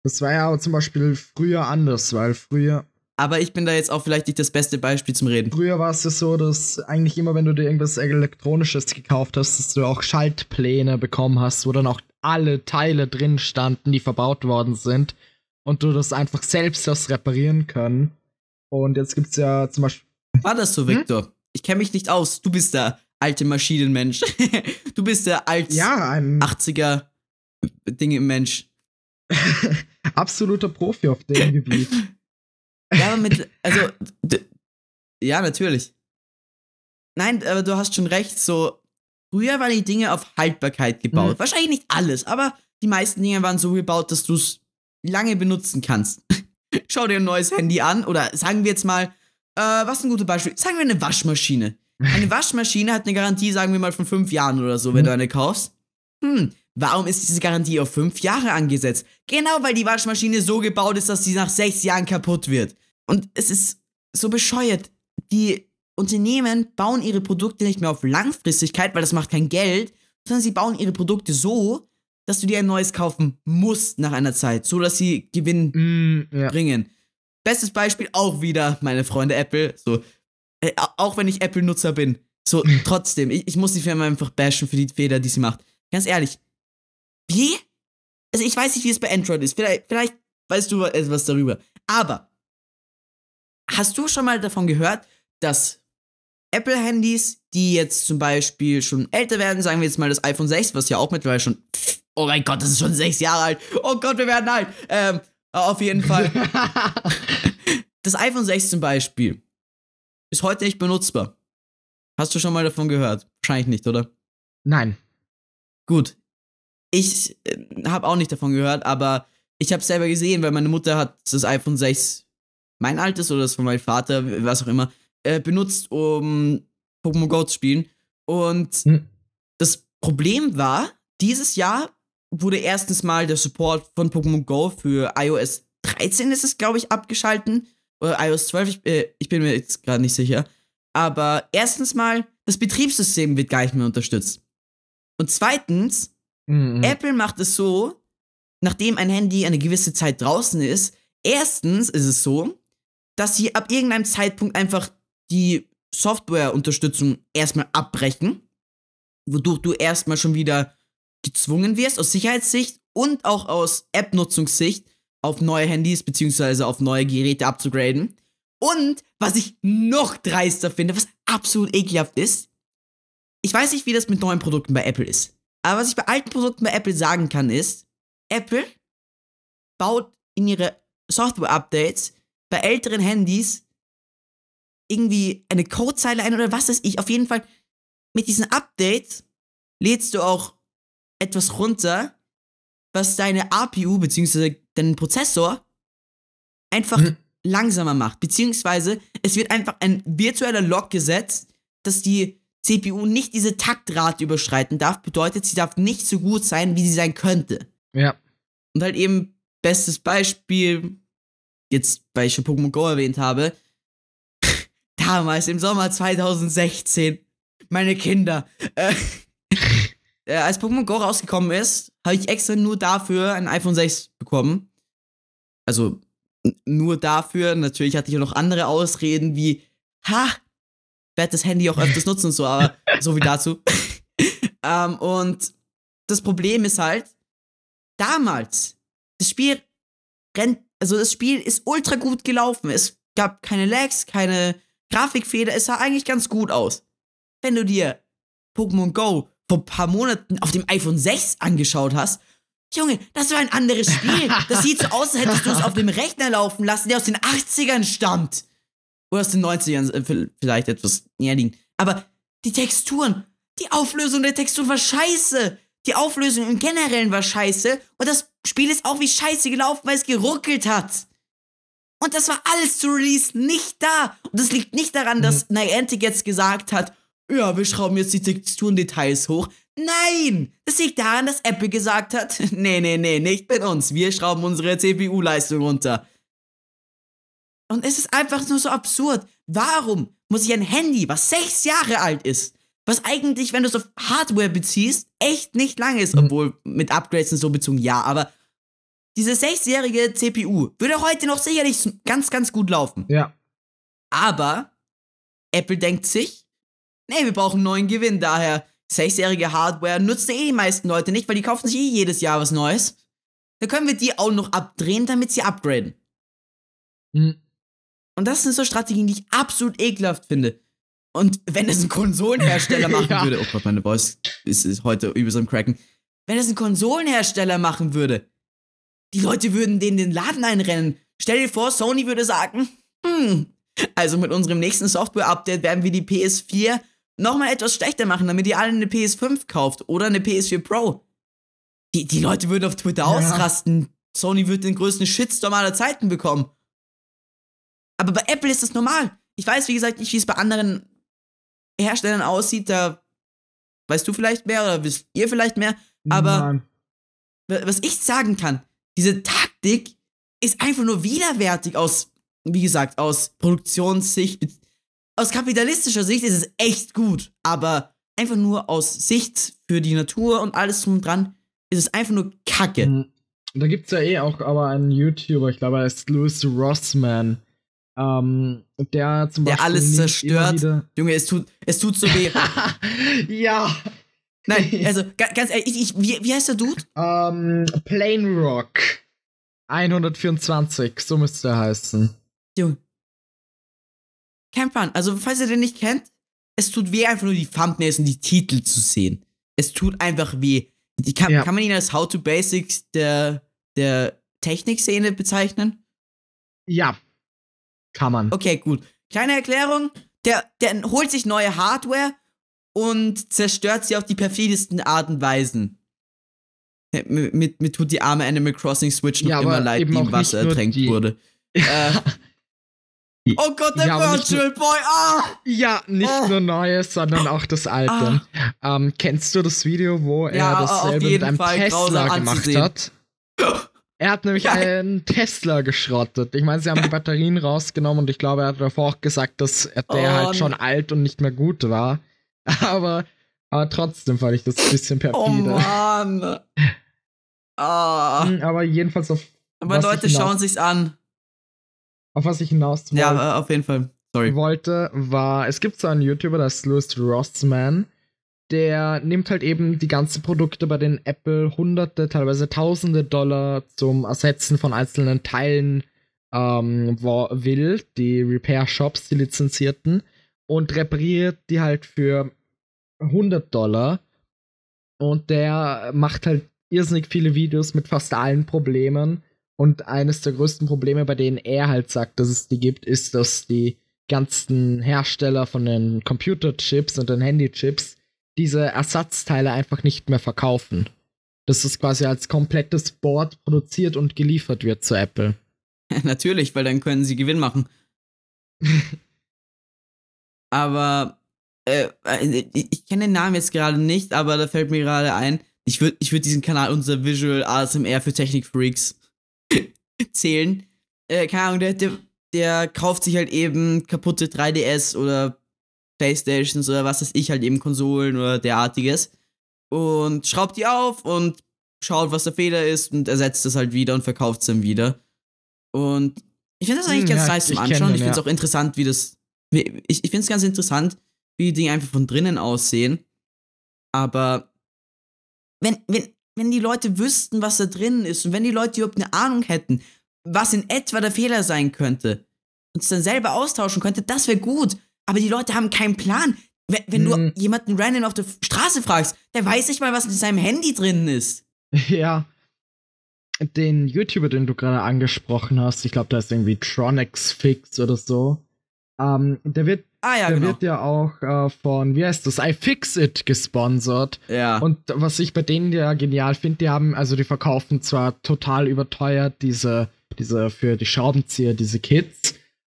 Das war ja auch zum Beispiel früher anders, weil früher, Aber ich bin da jetzt auch vielleicht nicht das beste Beispiel zum Reden. früher war es ja so, dass eigentlich immer, wenn du dir irgendwas Elektronisches gekauft hast, dass du auch Schaltpläne bekommen hast, wo dann auch alle Teile drin standen, die verbaut worden sind und du das einfach selbst hast reparieren können. Und jetzt gibt's ja zum Beispiel War das so, Victor? Ich kenne mich nicht aus. Du bist der alte Maschinenmensch. du bist der alt ja ein 80er Dinge Mensch. absoluter Profi auf dem Gebiet. Ja, aber mit, also, ja, natürlich. Nein, aber du hast schon recht, so, früher waren die Dinge auf Haltbarkeit gebaut. Mhm. Wahrscheinlich nicht alles, aber die meisten Dinge waren so gebaut, dass du es lange benutzen kannst. Schau dir ein neues Handy an oder sagen wir jetzt mal, äh, was ist ein gutes Beispiel? Sagen wir eine Waschmaschine. Eine Waschmaschine hat eine Garantie, sagen wir mal, von fünf Jahren oder so, wenn Mhm. du eine kaufst. Hm, warum ist diese Garantie auf fünf Jahre angesetzt? Genau, weil die Waschmaschine so gebaut ist, dass sie nach sechs Jahren kaputt wird. Und es ist so bescheuert. Die Unternehmen bauen ihre Produkte nicht mehr auf Langfristigkeit, weil das macht kein Geld, sondern sie bauen ihre Produkte so, dass du dir ein neues kaufen musst nach einer Zeit, so dass sie Gewinn Mm, ja. bringen. Bestes Beispiel auch wieder meine Freunde Apple. So, äh, au- auch wenn ich Apple-Nutzer bin, so trotzdem, ich, ich muss die Firma einfach bashen für die Fehler, die sie macht. Ganz ehrlich, wie? Also ich weiß nicht, wie es bei Android ist. Vielleicht, vielleicht weißt du etwas darüber. Aber hast du schon mal davon gehört, dass Apple-Handys, die jetzt zum Beispiel schon älter werden, sagen wir jetzt mal das iPhone 6, was ja auch mittlerweile schon, oh mein Gott, das ist schon sechs Jahre alt. Oh Gott, wir werden alt. Ähm, auf jeden Fall. Das iPhone 6 zum Beispiel ist heute nicht benutzbar. Hast du schon mal davon gehört? Wahrscheinlich nicht, oder? Nein. Gut. Ich äh, habe auch nicht davon gehört, aber ich habe selber gesehen, weil meine Mutter hat das iPhone 6, mein altes oder das von meinem Vater, was auch immer, äh, benutzt, um Pokémon Go zu spielen. Und Hm. das Problem war, dieses Jahr wurde erstens mal der Support von Pokémon Go für iOS 13 ist es, glaube ich, abgeschalten. Oder iOS 12, ich, äh, ich bin mir jetzt gerade nicht sicher. Aber erstens mal, das Betriebssystem wird gar nicht mehr unterstützt. Und zweitens, Mm, Apple macht es so, nachdem ein Handy eine gewisse Zeit draußen ist, erstens ist es so, dass sie ab irgendeinem Zeitpunkt einfach die Softwareunterstützung erstmal abbrechen, wodurch du erstmal schon wieder gezwungen wirst, aus Sicherheitssicht und auch aus App-Nutzungssicht auf neue Handys beziehungsweise auf neue Geräte abzugraden. Und was ich noch dreister finde, was absolut ekelhaft ist, ich weiß nicht, wie das mit neuen Produkten bei Apple ist. Aber was ich bei alten Produkten bei Apple sagen kann, ist, Apple baut in ihre Software-Updates bei älteren Handys irgendwie eine Codezeile ein oder was weiß ich. Auf jeden Fall, mit diesen Updates lädst du auch etwas runter, was deine APU bzw. deinen Prozessor einfach Hm. langsamer macht. Beziehungsweise es wird einfach ein virtueller Lock gesetzt, dass die CPU nicht diese Taktrate überschreiten darf. Bedeutet, sie darf nicht so gut sein, wie sie sein könnte. ja. Und halt eben, bestes Beispiel, jetzt, schon Pokémon Go erwähnt habe, damals im Sommer 2016, meine Kinder, äh, äh, als Pokémon Go rausgekommen ist, habe ich extra nur dafür ein iPhone 6 bekommen. Also nur dafür. Natürlich hatte ich auch noch andere Ausreden wie, ha, werde das Handy auch öfters nutzen und so, aber so wie dazu. ähm, und das Problem ist halt, damals, das Spiel rennt, also das Spiel ist ultra gut gelaufen. Es gab keine Lags, keine Grafikfehler, es sah eigentlich ganz gut aus. Wenn du dir Pokémon Go vor ein paar Monaten auf dem iPhone 6 angeschaut hast, Junge, das war ein anderes Spiel. Das sieht so aus, als hättest du es auf dem Rechner laufen lassen, der aus den 80ern stammt. Oder aus den 90ern, äh, vi- vielleicht etwas näher liegen. Aber die Texturen, die Auflösung der Texturen war scheiße. Die Auflösung im Generellen war scheiße. Und das Spiel ist auch wie scheiße gelaufen, weil es geruckelt hat. Und das war alles zu Release nicht da. Und das liegt nicht daran, dass Niantic jetzt gesagt hat, ja, wir schrauben jetzt die Texturendetails hoch. Nein! Das liegt daran, dass Apple gesagt hat, nee, nee, nee, nicht mit uns. Wir schrauben unsere CPU-Leistung runter. Und es ist einfach nur so absurd. Warum muss ich ein Handy, was sechs Jahre alt ist, Was eigentlich, wenn du es auf Hardware beziehst, echt nicht lang ist, Mhm. obwohl mit Upgrades und so bezogen ja, aber diese sechsjährige CPU würde heute noch sicherlich ganz, ganz gut laufen. Ja. Aber Apple denkt sich, nee, wir brauchen einen neuen Gewinn, daher sechsjährige Hardware nutzt eh die meisten Leute nicht, weil die kaufen sich eh jedes Jahr was Neues. Dann können wir die auch noch abdrehen, damit sie upgraden. Mhm. Und das sind so Strategien, die ich absolut ekelhaft finde. Und wenn es ein Konsolenhersteller machen Ja. würde, oh Gott, meine Voice ist, ist heute so einem Cracken. Wenn es ein Konsolenhersteller machen würde, die Leute würden denen den Laden einrennen. Stell dir vor, Sony würde sagen, hm, also mit unserem nächsten Software-Update werden wir die PS4 nochmal etwas schlechter machen, damit ihr alle eine PS5 kauft oder eine PS4 Pro. Die, die Leute würden auf Twitter Ja. ausrasten. Sony würde den größten Shitstorm aller Zeiten bekommen. Aber bei Apple ist das normal. Ich weiß, wie gesagt, nicht, wie es bei anderen Herstellern aussieht. Da weißt du vielleicht mehr oder wisst ihr vielleicht mehr. Aber wa- was ich sagen kann, diese Taktik ist einfach nur widerwärtig aus, wie gesagt, aus Produktionssicht, aus kapitalistischer Sicht ist es echt gut, aber einfach nur aus Sicht für die Natur und alles drum und dran ist es einfach nur Kacke. Mhm. Da gibt's ja eh auch aber einen YouTuber, ich glaube, er ist Louis Rossman, ähm, der zum Der Beispiel alles nimmt zerstört. Junge, es tut, es tut so weh. ja. Nein, also ga- ganz ehrlich, ich, ich, wie, wie heißt der Dude? Ähm, Plain Rock 124, so müsste er heißen. Junge. Camp Run, also falls ihr den nicht kennt, es tut weh, einfach nur die Thumbnails und die Titel zu sehen. Es tut einfach weh. Die kann, Ja. kann man ihn als How to Basics der, der Technikszene bezeichnen? Ja. Kann man. Okay, gut. Kleine Erklärung. Der, der holt sich neue Hardware und zerstört sie auf die perfidesten Art und Weisen. Mit, mit, mit tut die arme Animal Crossing Switch noch Ja, immer leid, die im Wasser ertränkt die- wurde. Äh, oh Gott, der Ja, Virtual Boy! Ah! Ja, nicht Oh. nur Neues, sondern auch das Alte. Ähm, kennst du das Video, wo er Ja, dasselbe mit einem Fall Tesla gemacht anzusehen. hat? Er hat nämlich Ja. einen Tesla geschrottet. Ich meine, sie haben die Batterien rausgenommen und ich glaube, er hat davor auch gesagt, dass er- der Oh, halt schon alt und nicht mehr gut war. Aber, aber trotzdem fand ich das ein bisschen Oh perfide. Mann! Ah. Hm, aber jedenfalls auf, Aber Leute hinaus- schauen sich's an. auf was ich hinaus wollte. Ja, auf jeden Fall. Sorry. wollte, war, es gibt so einen YouTuber, das ist Louis Rossman, der nimmt halt eben die ganzen Produkte bei den Apple hunderte, teilweise tausende Dollar zum Ersetzen von einzelnen Teilen ähm, will, die Repair-Shops, die lizenzierten, und repariert die halt für 100 Dollar. Und der macht halt irrsinnig viele Videos mit fast allen Problemen. Und eines der größten Probleme, bei denen er halt sagt, dass es die gibt, ist, dass die ganzen Hersteller von den Computerchips und den Handychips diese Ersatzteile einfach nicht mehr verkaufen. Dass es quasi als komplettes Board produziert und geliefert wird zu Apple. Natürlich, weil dann können sie Gewinn machen. aber äh, ich, ich kenne den Namen jetzt gerade nicht, aber da fällt mir gerade ein, ich würde ich würd diesen Kanal unser Visual ASMR für Technik-Freaks zählen. Äh, keine Ahnung, der, der, der kauft sich halt eben kaputte 3DS oder Playstations oder was weiß ich, halt eben Konsolen oder derartiges und schraubt die auf und schaut, was der Fehler ist und ersetzt es halt wieder und verkauft es dann wieder. Und ich finde das eigentlich Hm, ganz ja, nice zum Anschauen. den, Ich finde es ja. auch interessant, wie das. Wie, ich ich finde es ganz interessant, wie die Dinge einfach von drinnen aussehen. Aber wenn, wenn, wenn die Leute wüssten, was da drin ist und wenn die Leute überhaupt eine Ahnung hätten, was in etwa der Fehler sein könnte und es dann selber austauschen könnte, das wäre gut. Aber die Leute haben keinen Plan. Wenn, wenn Hm. du jemanden random auf der Straße fragst, der weiß nicht mal, was in seinem Handy drin ist. Ja. Den YouTuber, den du gerade angesprochen hast, ich glaube, da ist irgendwie Tronics Fix oder so. Ähm, der wird, Ah ja, der genau. wird ja auch äh, von, wie heißt das, iFixit gesponsert. ja. Und was ich bei denen ja genial finde, die haben, also die verkaufen zwar total überteuert diese, diese für die Schraubenzieher, diese Kits,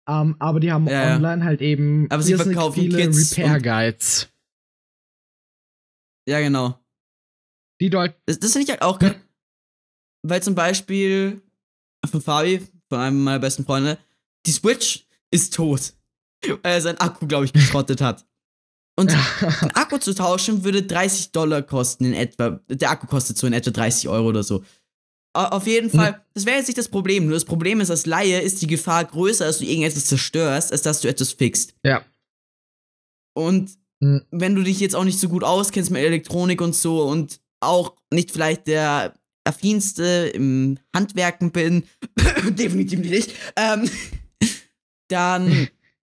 ähm, aber die haben Ja, online halt eben Aber sie verkaufen viele Kits Repair Guides. ja, genau. Die dort, Das, das finde ich halt auch geil. Weil zum Beispiel von Fabi, von einem meiner besten Freunde, die Switch ist tot. Weil er seinen Akku, glaube ich, geschrottet hat. Und einen Akku zu tauschen würde 30 Dollar kosten in etwa. Der Akku kostet so in etwa 30 Euro oder so. Auf jeden Fall, das wäre jetzt nicht das Problem. Nur das Problem ist, als Laie ist die Gefahr größer, dass du irgendetwas zerstörst, als dass du etwas fixst. Ja. Und mhm. wenn du dich jetzt auch nicht so gut auskennst mit Elektronik und so und auch nicht vielleicht der affinste im Handwerken bin, definitiv nicht, ähm, dann,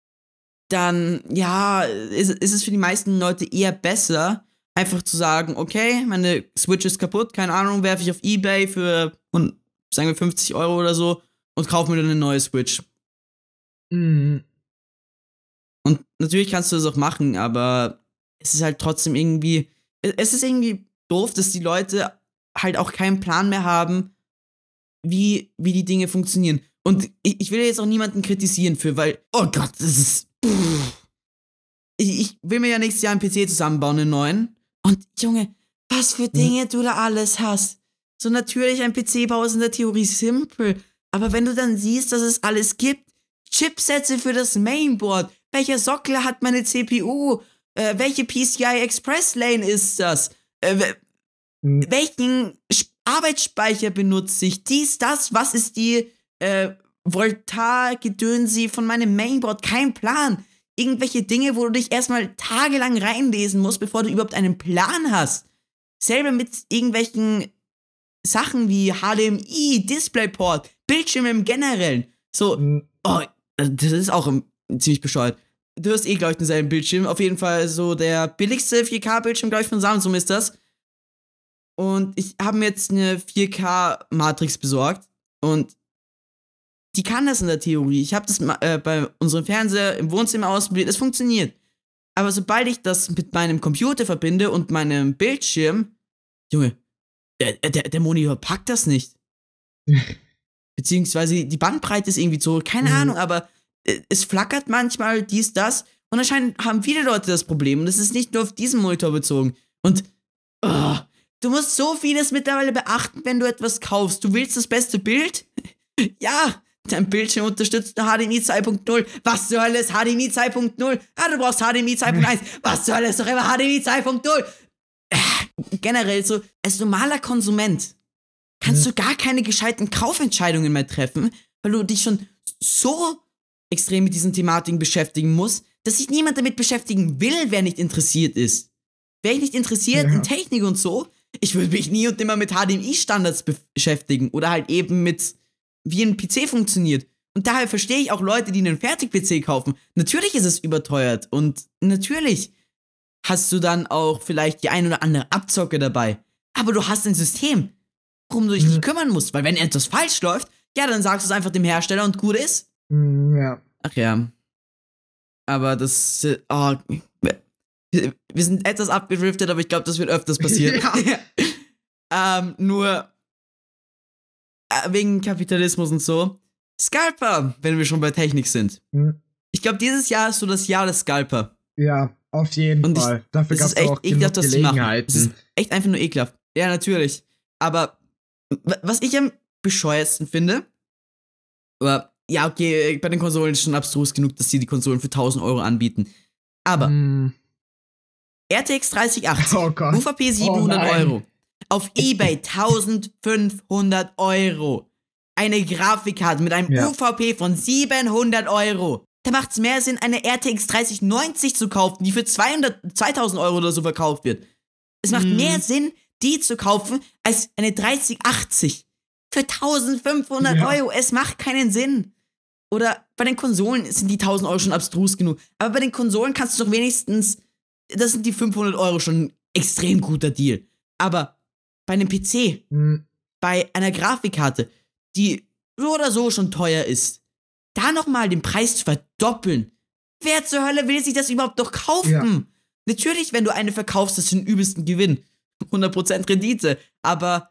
dann, ja, ist, ist es für die meisten Leute eher besser, einfach zu sagen, okay, meine Switch ist kaputt, keine Ahnung, werfe ich auf Ebay für, sagen wir 50 Euro oder so und kaufe mir dann eine neue Switch. Mhm. Und natürlich kannst du das auch machen, aber es ist halt trotzdem irgendwie, es ist irgendwie doof, dass die Leute halt auch keinen Plan mehr haben, wie, wie die Dinge funktionieren. Und ich, ich will jetzt auch niemanden kritisieren für, weil, oh Gott, das ist. Ich, ich will mir ja nächstes Jahr einen PC zusammenbauen, einen neuen. Und Junge, was für Dinge du da alles hast. So natürlich, ein PC-Bau ist in der Theorie simpel. Aber wenn du dann siehst, dass es alles gibt, Chipsätze für das Mainboard, welcher Sockel hat meine CPU, äh, welche PCI Express Lane ist das, äh, hm. welchen Arbeitsspeicher benutze ich, dies, das, was ist die äh, Voltar-Gedönsi von meinem Mainboard, kein Plan irgendwelche Dinge, wo du dich erstmal tagelang reinlesen musst, bevor du überhaupt einen Plan hast. Selber mit irgendwelchen Sachen wie HDMI, DisplayPort, Bildschirm im Generellen. So, oh, das ist auch ziemlich bescheuert. Du hast eh, glaube ich, denselben Bildschirm. Auf jeden Fall so der billigste 4K-Bildschirm, glaube ich, von Samsung ist das. Und ich habe mir jetzt eine 4K-Matrix besorgt. Und die kann das in der Theorie. Ich habe das äh, bei unserem Fernseher im Wohnzimmer ausprobiert. Es funktioniert. Aber sobald ich das mit meinem Computer verbinde und meinem Bildschirm, Junge, der, der, der Monitor packt das nicht. Beziehungsweise die Bandbreite ist irgendwie so, keine mhm. Ahnung, aber äh, es flackert manchmal dies, das. Und anscheinend haben viele Leute das Problem. Und es ist nicht nur auf diesen Monitor bezogen. Und oh, du musst so vieles mittlerweile beachten, wenn du etwas kaufst. Du willst das beste Bild? ja, Dein Bildschirm unterstützt HDMI 2.0. Was zur Hölle ist HDMI 2.0? Ah, du brauchst HDMI 2.1. Was zur Hölle ist doch immer HDMI 2.0? Äh, generell so, als normaler Konsument kannst mhm. du gar keine gescheiten Kaufentscheidungen mehr treffen, weil du dich schon so extrem mit diesen Thematiken beschäftigen musst, dass sich niemand damit beschäftigen will, wer nicht interessiert ist. Wäre ich nicht interessiert ja. in Technik und so, ich würde mich nie und nimmer mit HDMI-Standards beschäftigen oder halt eben mit wie ein PC funktioniert. Und daher verstehe ich auch Leute, die einen Fertig-PC kaufen. Natürlich ist es überteuert und natürlich hast du dann auch vielleicht die ein oder andere Abzocke dabei. Aber du hast ein System, worum du dich mhm. nicht kümmern musst. Weil wenn etwas falsch läuft, ja, dann sagst du es einfach dem Hersteller und gut ist. Mhm, ja. Ach ja. Aber das. Oh, wir sind etwas abgedriftet, aber ich glaube, das wird öfters passieren. ja. ähm, nur wegen Kapitalismus und so. Scalper, wenn wir schon bei Technik sind. Hm. Ich glaube, dieses Jahr ist so das Jahr des Scalper. Ja, auf jeden und Fall. Ich, Dafür gab es auch ekelhaft, das zu machen. Es ist echt einfach nur ekelhaft. Ja, natürlich. Aber was ich am bescheuertsten finde, aber ja, okay, bei den Konsolen ist schon abstrus genug, dass sie die Konsolen für 1000 Euro anbieten. Aber mm. RTX 3080, oh UVP 700 oh Euro, auf eBay 1500 Euro. Eine Grafikkarte mit einem ja. UVP von 700 Euro. Da macht es mehr Sinn, eine RTX 3090 zu kaufen, die für 200, 2000 Euro oder so verkauft wird. Es macht hm. mehr Sinn, die zu kaufen, als eine 3080. Für 1500 ja. Euro. Es macht keinen Sinn. Oder bei den Konsolen sind die 1000 Euro schon abstrus genug. Aber bei den Konsolen kannst du doch wenigstens, das sind die 500 Euro schon ein extrem guter Deal. Aber bei einem PC, mhm. bei einer Grafikkarte, die so oder so schon teuer ist, da nochmal den Preis zu verdoppeln. Wer zur Hölle will sich das überhaupt noch kaufen? Ja. Natürlich, wenn du eine verkaufst, das ist ein übelsten Gewinn. 100% Rendite. Aber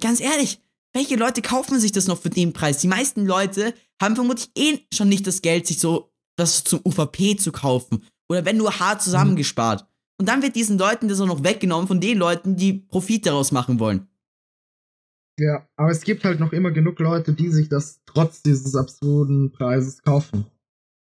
ganz ehrlich, welche Leute kaufen sich das noch für den Preis? Die meisten Leute haben vermutlich eh schon nicht das Geld, sich so das zum UVP zu kaufen. Oder wenn nur hart zusammengespart. Mhm. Und dann wird diesen Leuten das auch noch weggenommen von den Leuten, die Profit daraus machen wollen. Ja, aber es gibt halt noch immer genug Leute, die sich das trotz dieses absurden Preises kaufen.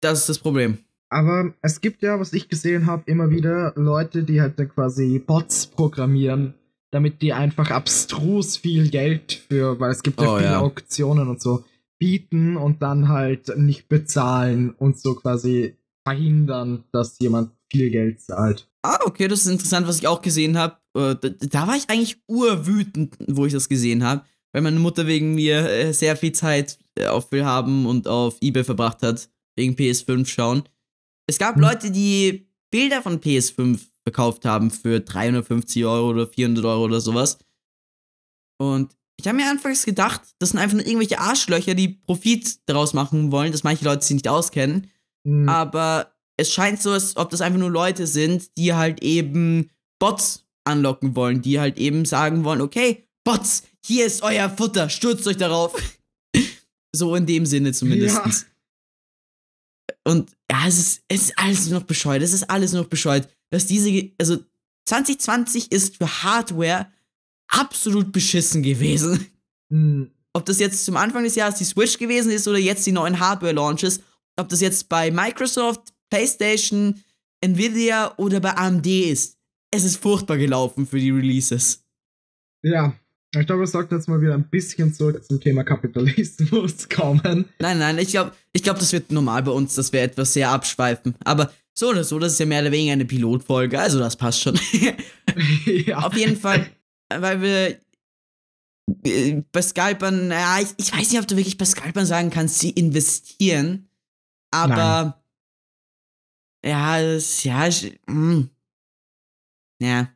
Das ist das Problem. Aber es gibt ja, was ich gesehen habe, immer wieder Leute, die halt quasi Bots programmieren, damit die einfach abstrus viel Geld für, weil es gibt ja Oh, viele ja. Auktionen und so, bieten und dann halt nicht bezahlen und so quasi verhindern, dass jemand viel Geld zahlt. Ah, okay, das ist interessant, was ich auch gesehen habe. Da, da war ich eigentlich urwütend, wo ich das gesehen habe, weil meine Mutter wegen mir äh, sehr viel Zeit äh, auf Willhaben und auf Ebay verbracht hat, wegen PS5 schauen. Es gab Hm. Leute, die Bilder von PS5 verkauft haben für 350 Euro oder 400 Euro oder sowas. Und ich habe mir anfangs gedacht, das sind einfach nur irgendwelche Arschlöcher, die Profit daraus machen wollen, dass manche Leute sich nicht auskennen. Hm, Aber es scheint so, als ob das einfach nur Leute sind, die halt eben Bots anlocken wollen, die halt eben sagen wollen, okay, Bots, hier ist euer Futter, stürzt euch darauf. so in dem Sinne zumindest. Und ja, es ist, es ist alles noch bescheuert, es ist alles noch bescheuert, dass diese, also 2020 ist für Hardware absolut beschissen gewesen hm, ob das jetzt zum Anfang des Jahres die Switch gewesen ist oder jetzt die neuen Hardware-Launches, ob das jetzt bei Microsoft, PlayStation, Nvidia oder bei AMD ist. Es ist furchtbar gelaufen für die Releases. Ja, ich glaube, wir sollten jetzt mal wieder ein bisschen zurück zum Thema Kapitalismus kommen. Nein, nein, ich glaube, ich glaub, das wird normal bei uns, dass wir etwas sehr abschweifen. Aber so oder so, das ist ja mehr oder weniger eine Pilotfolge, also das passt schon. ja. Auf jeden Fall, weil wir äh, bei Scalpern, ja, ich, ich weiß nicht, ob du wirklich bei Scalpern sagen kannst, sie investieren. Aber ja, das, ja, ich, mm, ja,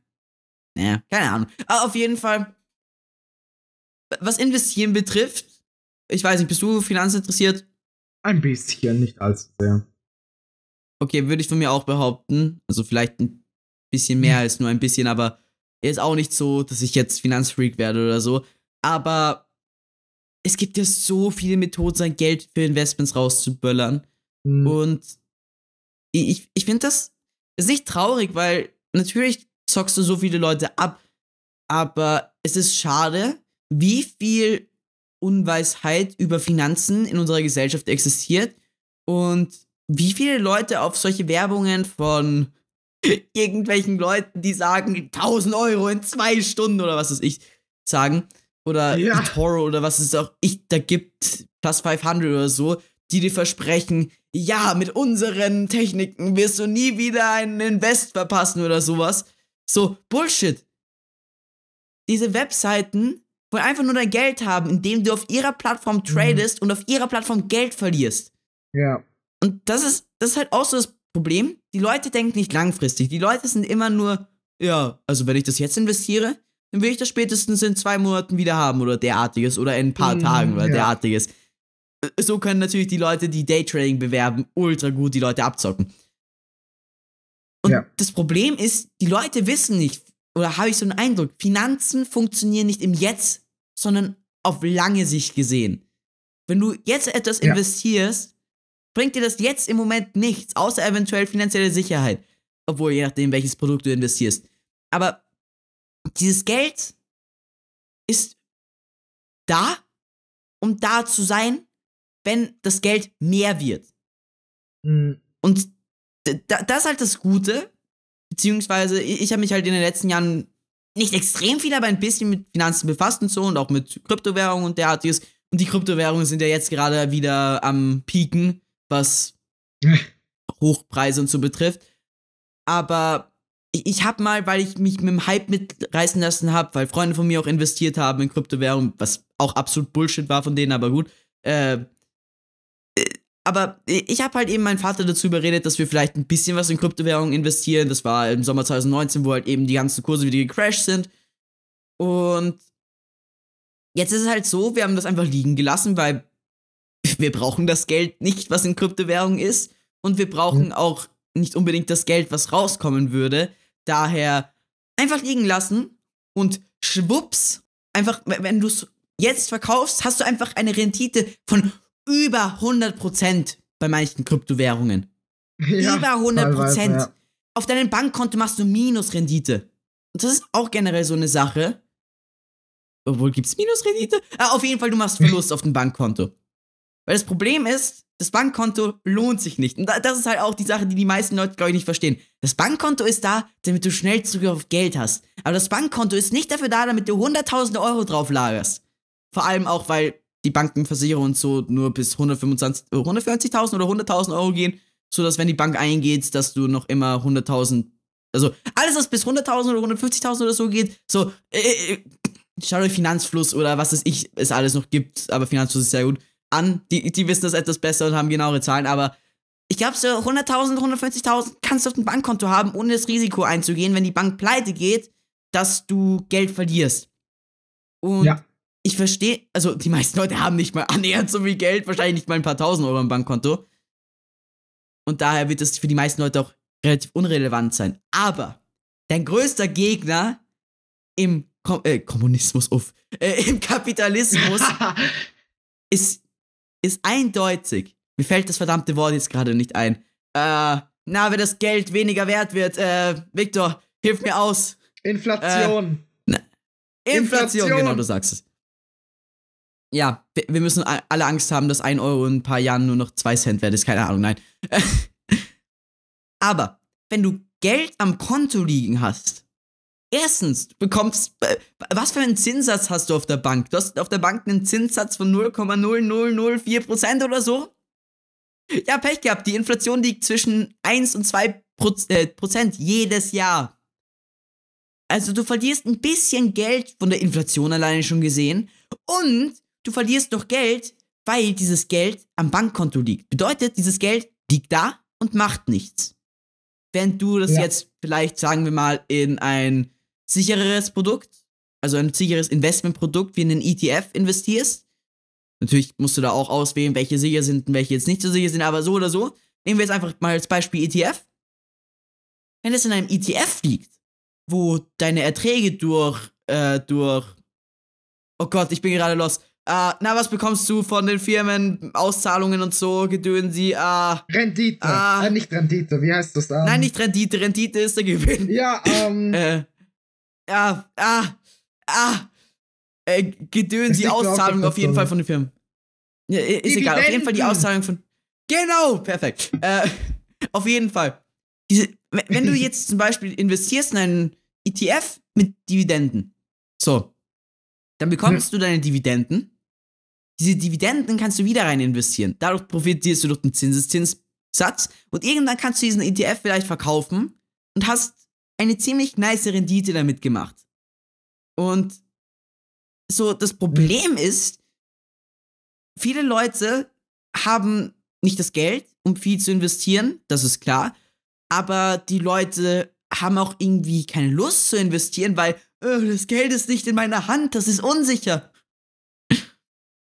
ja, keine Ahnung. Aber auf jeden Fall, was investieren betrifft, ich weiß nicht, bist du finanzinteressiert? Ein bisschen, nicht allzu sehr. Okay, würde ich von mir auch behaupten. Also vielleicht ein bisschen mehr als nur ein bisschen, aber er ist auch nicht so, dass ich jetzt Finanzfreak werde oder so. Aber es gibt ja so viele Methoden, sein Geld für Investments rauszuböllern. Hm, Und ich, ich finde das ist nicht traurig, weil natürlich zockst du so viele Leute ab, aber es ist schade, wie viel Unweisheit über Finanzen in unserer Gesellschaft existiert und wie viele Leute auf solche Werbungen von irgendwelchen Leuten, die sagen 1000 Euro in zwei Stunden oder was weiß ich, sagen. Oder Ja. eToro oder was es auch ich da gibt, plus 500 oder so, die dir versprechen, ja, mit unseren Techniken wirst du nie wieder einen Invest verpassen oder sowas. So, Bullshit. Diese Webseiten wollen einfach nur dein Geld haben, indem du auf ihrer Plattform tradest und auf ihrer Plattform Geld verlierst. ja. Und das ist, das ist halt auch so das Problem. Die Leute denken nicht langfristig. Die Leute sind immer nur, ja, also wenn ich das jetzt investiere, dann will ich das spätestens in zwei Monaten wieder haben oder derartiges oder in ein paar Mhm, Tagen oder ja. derartiges. So können natürlich die Leute, die Daytrading bewerben, ultra gut die Leute abzocken. Und Ja. das Problem ist, die Leute wissen nicht, oder habe ich so einen Eindruck, Finanzen funktionieren nicht im Jetzt, sondern auf lange Sicht gesehen. Wenn du jetzt etwas Ja. investierst, bringt dir das jetzt im Moment nichts, außer eventuell finanzielle Sicherheit. Obwohl, je nachdem, welches Produkt du investierst. Aber dieses Geld ist da, um da zu sein, wenn das Geld mehr wird. Hm, Und das ist halt das Gute. Beziehungsweise, ich, habe mich halt in den letzten Jahren nicht extrem viel, aber ein bisschen mit Finanzen befasst und so und auch mit Kryptowährungen und derartiges. Und die Kryptowährungen sind ja jetzt gerade wieder am Pieken, was Hochpreise und so betrifft. Aber ich, ich habe mal, weil ich mich mit dem Hype mitreißen lassen habe, weil Freunde von mir auch investiert haben in Kryptowährungen, was auch absolut Bullshit war von denen, aber gut. Äh, aber ich habe halt eben meinen Vater dazu überredet, dass wir vielleicht ein bisschen was in Kryptowährungen investieren. Das war im Sommer 2019, wo halt eben die ganzen Kurse wieder gecrashed sind. Und jetzt ist es halt so, wir haben das einfach liegen gelassen, weil wir brauchen das Geld nicht, was in Kryptowährung ist. Und wir brauchen Mhm. auch nicht unbedingt das Geld, was rauskommen würde. Daher einfach liegen lassen und schwupps, einfach, wenn du es jetzt verkaufst, hast du einfach eine Rendite von über 100% bei manchen Kryptowährungen. ja, über 100%. teilweise, ja. Auf deinem Bankkonto machst du Minusrendite. Und das ist auch generell so eine Sache. Obwohl, gibt's Minusrendite? Ah, auf jeden Fall, du machst Verlust auf dem Bankkonto. Weil das Problem ist, das Bankkonto lohnt sich nicht. Und das ist halt auch die Sache, die die meisten Leute, glaube ich, nicht verstehen. Das Bankkonto ist da, damit du schnell Zugriff auf Geld hast. Aber das Bankkonto ist nicht dafür da, damit du hunderttausende Euro drauf lagerst. Vor allem auch, weil die Bankenversicherung und so nur bis 125, 150.000 oder 100.000 Euro gehen, so dass wenn die Bank eingeht, dass du noch immer 100.000, also alles, was bis 100.000 oder 150.000 oder so geht, so, äh, äh, schaut euch Finanzfluss oder was es ich es alles noch gibt, aber Finanzfluss ist sehr gut, an. Die, die wissen das etwas besser und haben genauere Zahlen, aber ich glaube, so 100.000, 150.000 kannst du auf dem Bankkonto haben, ohne das Risiko einzugehen, wenn die Bank pleite geht, dass du Geld verlierst. Und ja. Ich verstehe, also die meisten Leute haben nicht mal annähernd so viel Geld, wahrscheinlich nicht mal ein paar tausend Euro im Bankkonto. Und daher wird es für die meisten Leute auch relativ unrelevant sein. Aber dein größter Gegner im Kom äh, Kommunismus, uff, äh, im Kapitalismus ist, ist eindeutig. Mir fällt das verdammte Wort jetzt gerade nicht ein. Äh, na, wenn das Geld weniger wert wird, äh, Victor, hilf mir aus. Inflation. Äh, Inflation, Inflation, genau, du sagst es. Ja, wir, müssen alle Angst haben, dass ein Euro in ein paar Jahren nur noch zwei Cent wert ist. Keine Ahnung, nein. Aber, wenn du Geld am Konto liegen hast, Erstens, bekommst, äh, was für einen Zinssatz hast du auf der Bank? Du hast auf der Bank einen Zinssatz von 0,0004% oder so? Ja, Pech gehabt. Die Inflation liegt zwischen 1 und 2 äh, Prozent jedes Jahr. Also du verlierst ein bisschen Geld von der Inflation alleine schon gesehen und du verlierst noch Geld, weil dieses Geld am Bankkonto liegt. Bedeutet, dieses Geld liegt da und macht nichts. Während du das ja. jetzt vielleicht, sagen wir mal, in ein sichereres Produkt, also ein sicheres Investmentprodukt wie in den ETF investierst. Natürlich musst du da auch auswählen, welche sicher sind und welche jetzt nicht so sicher sind, aber so oder so. Nehmen wir jetzt einfach mal als Beispiel ETF. Wenn es in einem ETF liegt, wo deine Erträge durch, äh, durch, oh Gott, ich bin gerade los. Uh, na, was bekommst du von den Firmen? Auszahlungen und so, gedönen sie. Uh, Rendite. Uh, äh, nicht Rendite, wie heißt das da? Nein, nicht Rendite. Rendite ist der Gewinn. Ja, ähm. äh, ah, ah, ah, äh, gedönen die Auszahlung auf jeden Fall von den Firmen. Ja, ist egal, auf jeden Fall die Auszahlung von. Genau, perfekt. äh, auf jeden Fall. Diese, wenn du jetzt zum Beispiel investierst in einen ETF mit Dividenden, so, dann bekommst hm. du deine Dividenden. Diese Dividenden kannst du wieder rein investieren. Dadurch profitierst du durch den Zinseszinssatz und irgendwann kannst du diesen ETF vielleicht verkaufen und hast eine ziemlich nice Rendite damit gemacht. Und so, das Problem ist, viele Leute haben nicht das Geld, um viel zu investieren, das ist klar, aber die Leute haben auch irgendwie keine Lust zu investieren, weil oh, das Geld ist nicht in meiner Hand, das ist unsicher.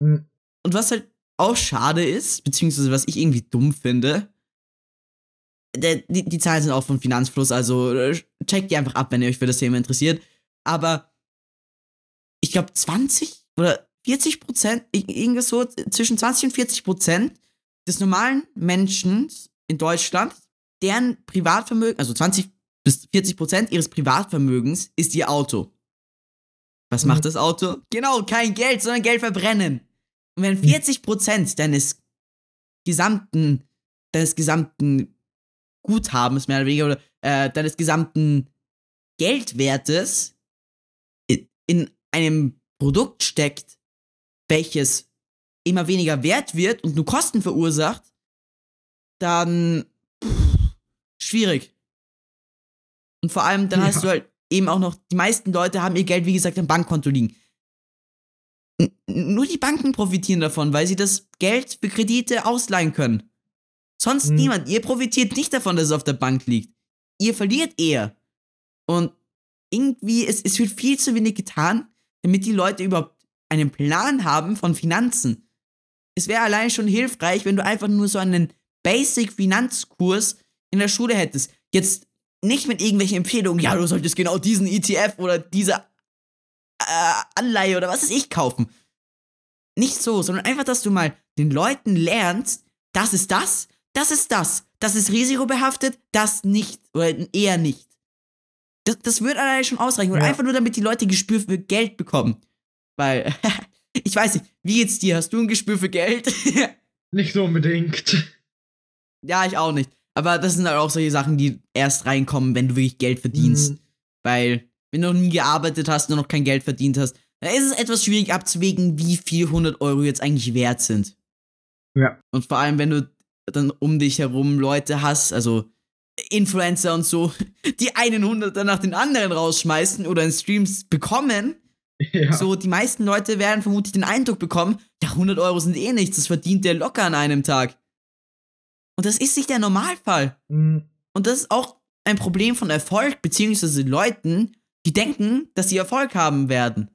Mhm. Und was halt auch schade ist, beziehungsweise was ich irgendwie dumm finde, der, die, die Zahlen sind auch von Finanzfluss, also äh, checkt die einfach ab, wenn ihr euch für das Thema interessiert. Aber ich glaube 20 oder 40 Prozent, irgendwas so, zwischen 20 und 40 Prozent des normalen Menschen in Deutschland, deren Privatvermögen, also 20 bis 40 Prozent ihres Privatvermögens ist ihr Auto. Was mhm. macht das Auto? Genau, kein Geld, sondern Geld verbrennen. Und wenn 40 Prozent deines gesamten, deines gesamten Guthabens mehr oder weniger oder äh, deines gesamten Geldwertes in einem Produkt steckt, welches immer weniger wert wird und nur Kosten verursacht, dann pff, schwierig. Und vor allem, dann ja. hast du halt eben auch noch, die meisten Leute haben ihr Geld, wie gesagt, im Bankkonto liegen. N nur die Banken profitieren davon, weil sie das Geld für Kredite ausleihen können. Sonst mhm. niemand. Ihr profitiert nicht davon, dass es auf der Bank liegt. Ihr verliert eher. Und irgendwie, es, es wird viel zu wenig getan, damit die Leute überhaupt einen Plan haben von Finanzen. Es wäre allein schon hilfreich, wenn du einfach nur so einen Basic-Finanzkurs in der Schule hättest. Jetzt nicht mit irgendwelchen Empfehlungen, ja, du solltest genau diesen ETF oder diese äh, Anleihe oder was ist ich kaufen. Nicht so, sondern einfach, dass du mal den Leuten lernst, das ist das, das ist das. Das ist risikobehaftet, das nicht. Oder eher nicht. Das, das würde alleine schon ausreichen. Und ja. einfach nur, damit die Leute Gespür für Geld bekommen. Weil, ich weiß nicht, wie geht's dir? Hast du ein Gespür für Geld? Nicht unbedingt. Ja, ich auch nicht. Aber das sind halt auch solche Sachen, die erst reinkommen, wenn du wirklich Geld verdienst. Mhm. Weil, wenn du noch nie gearbeitet hast und noch kein Geld verdient hast, dann ist es etwas schwierig abzuwägen, wie viel 100 Euro jetzt eigentlich wert sind. Ja. Und vor allem, wenn du dann um dich herum Leute hast, also Influencer und so, die einen Hunderter nach den anderen rausschmeißen oder in Streams bekommen, Ja. so die meisten Leute werden vermutlich den Eindruck bekommen, ja, 100 Euro sind eh nichts, das verdient der locker an einem Tag. Und das ist nicht der Normalfall. Mhm. Und das ist auch ein Problem von Erfolg, beziehungsweise Leuten, die denken, dass sie Erfolg haben werden.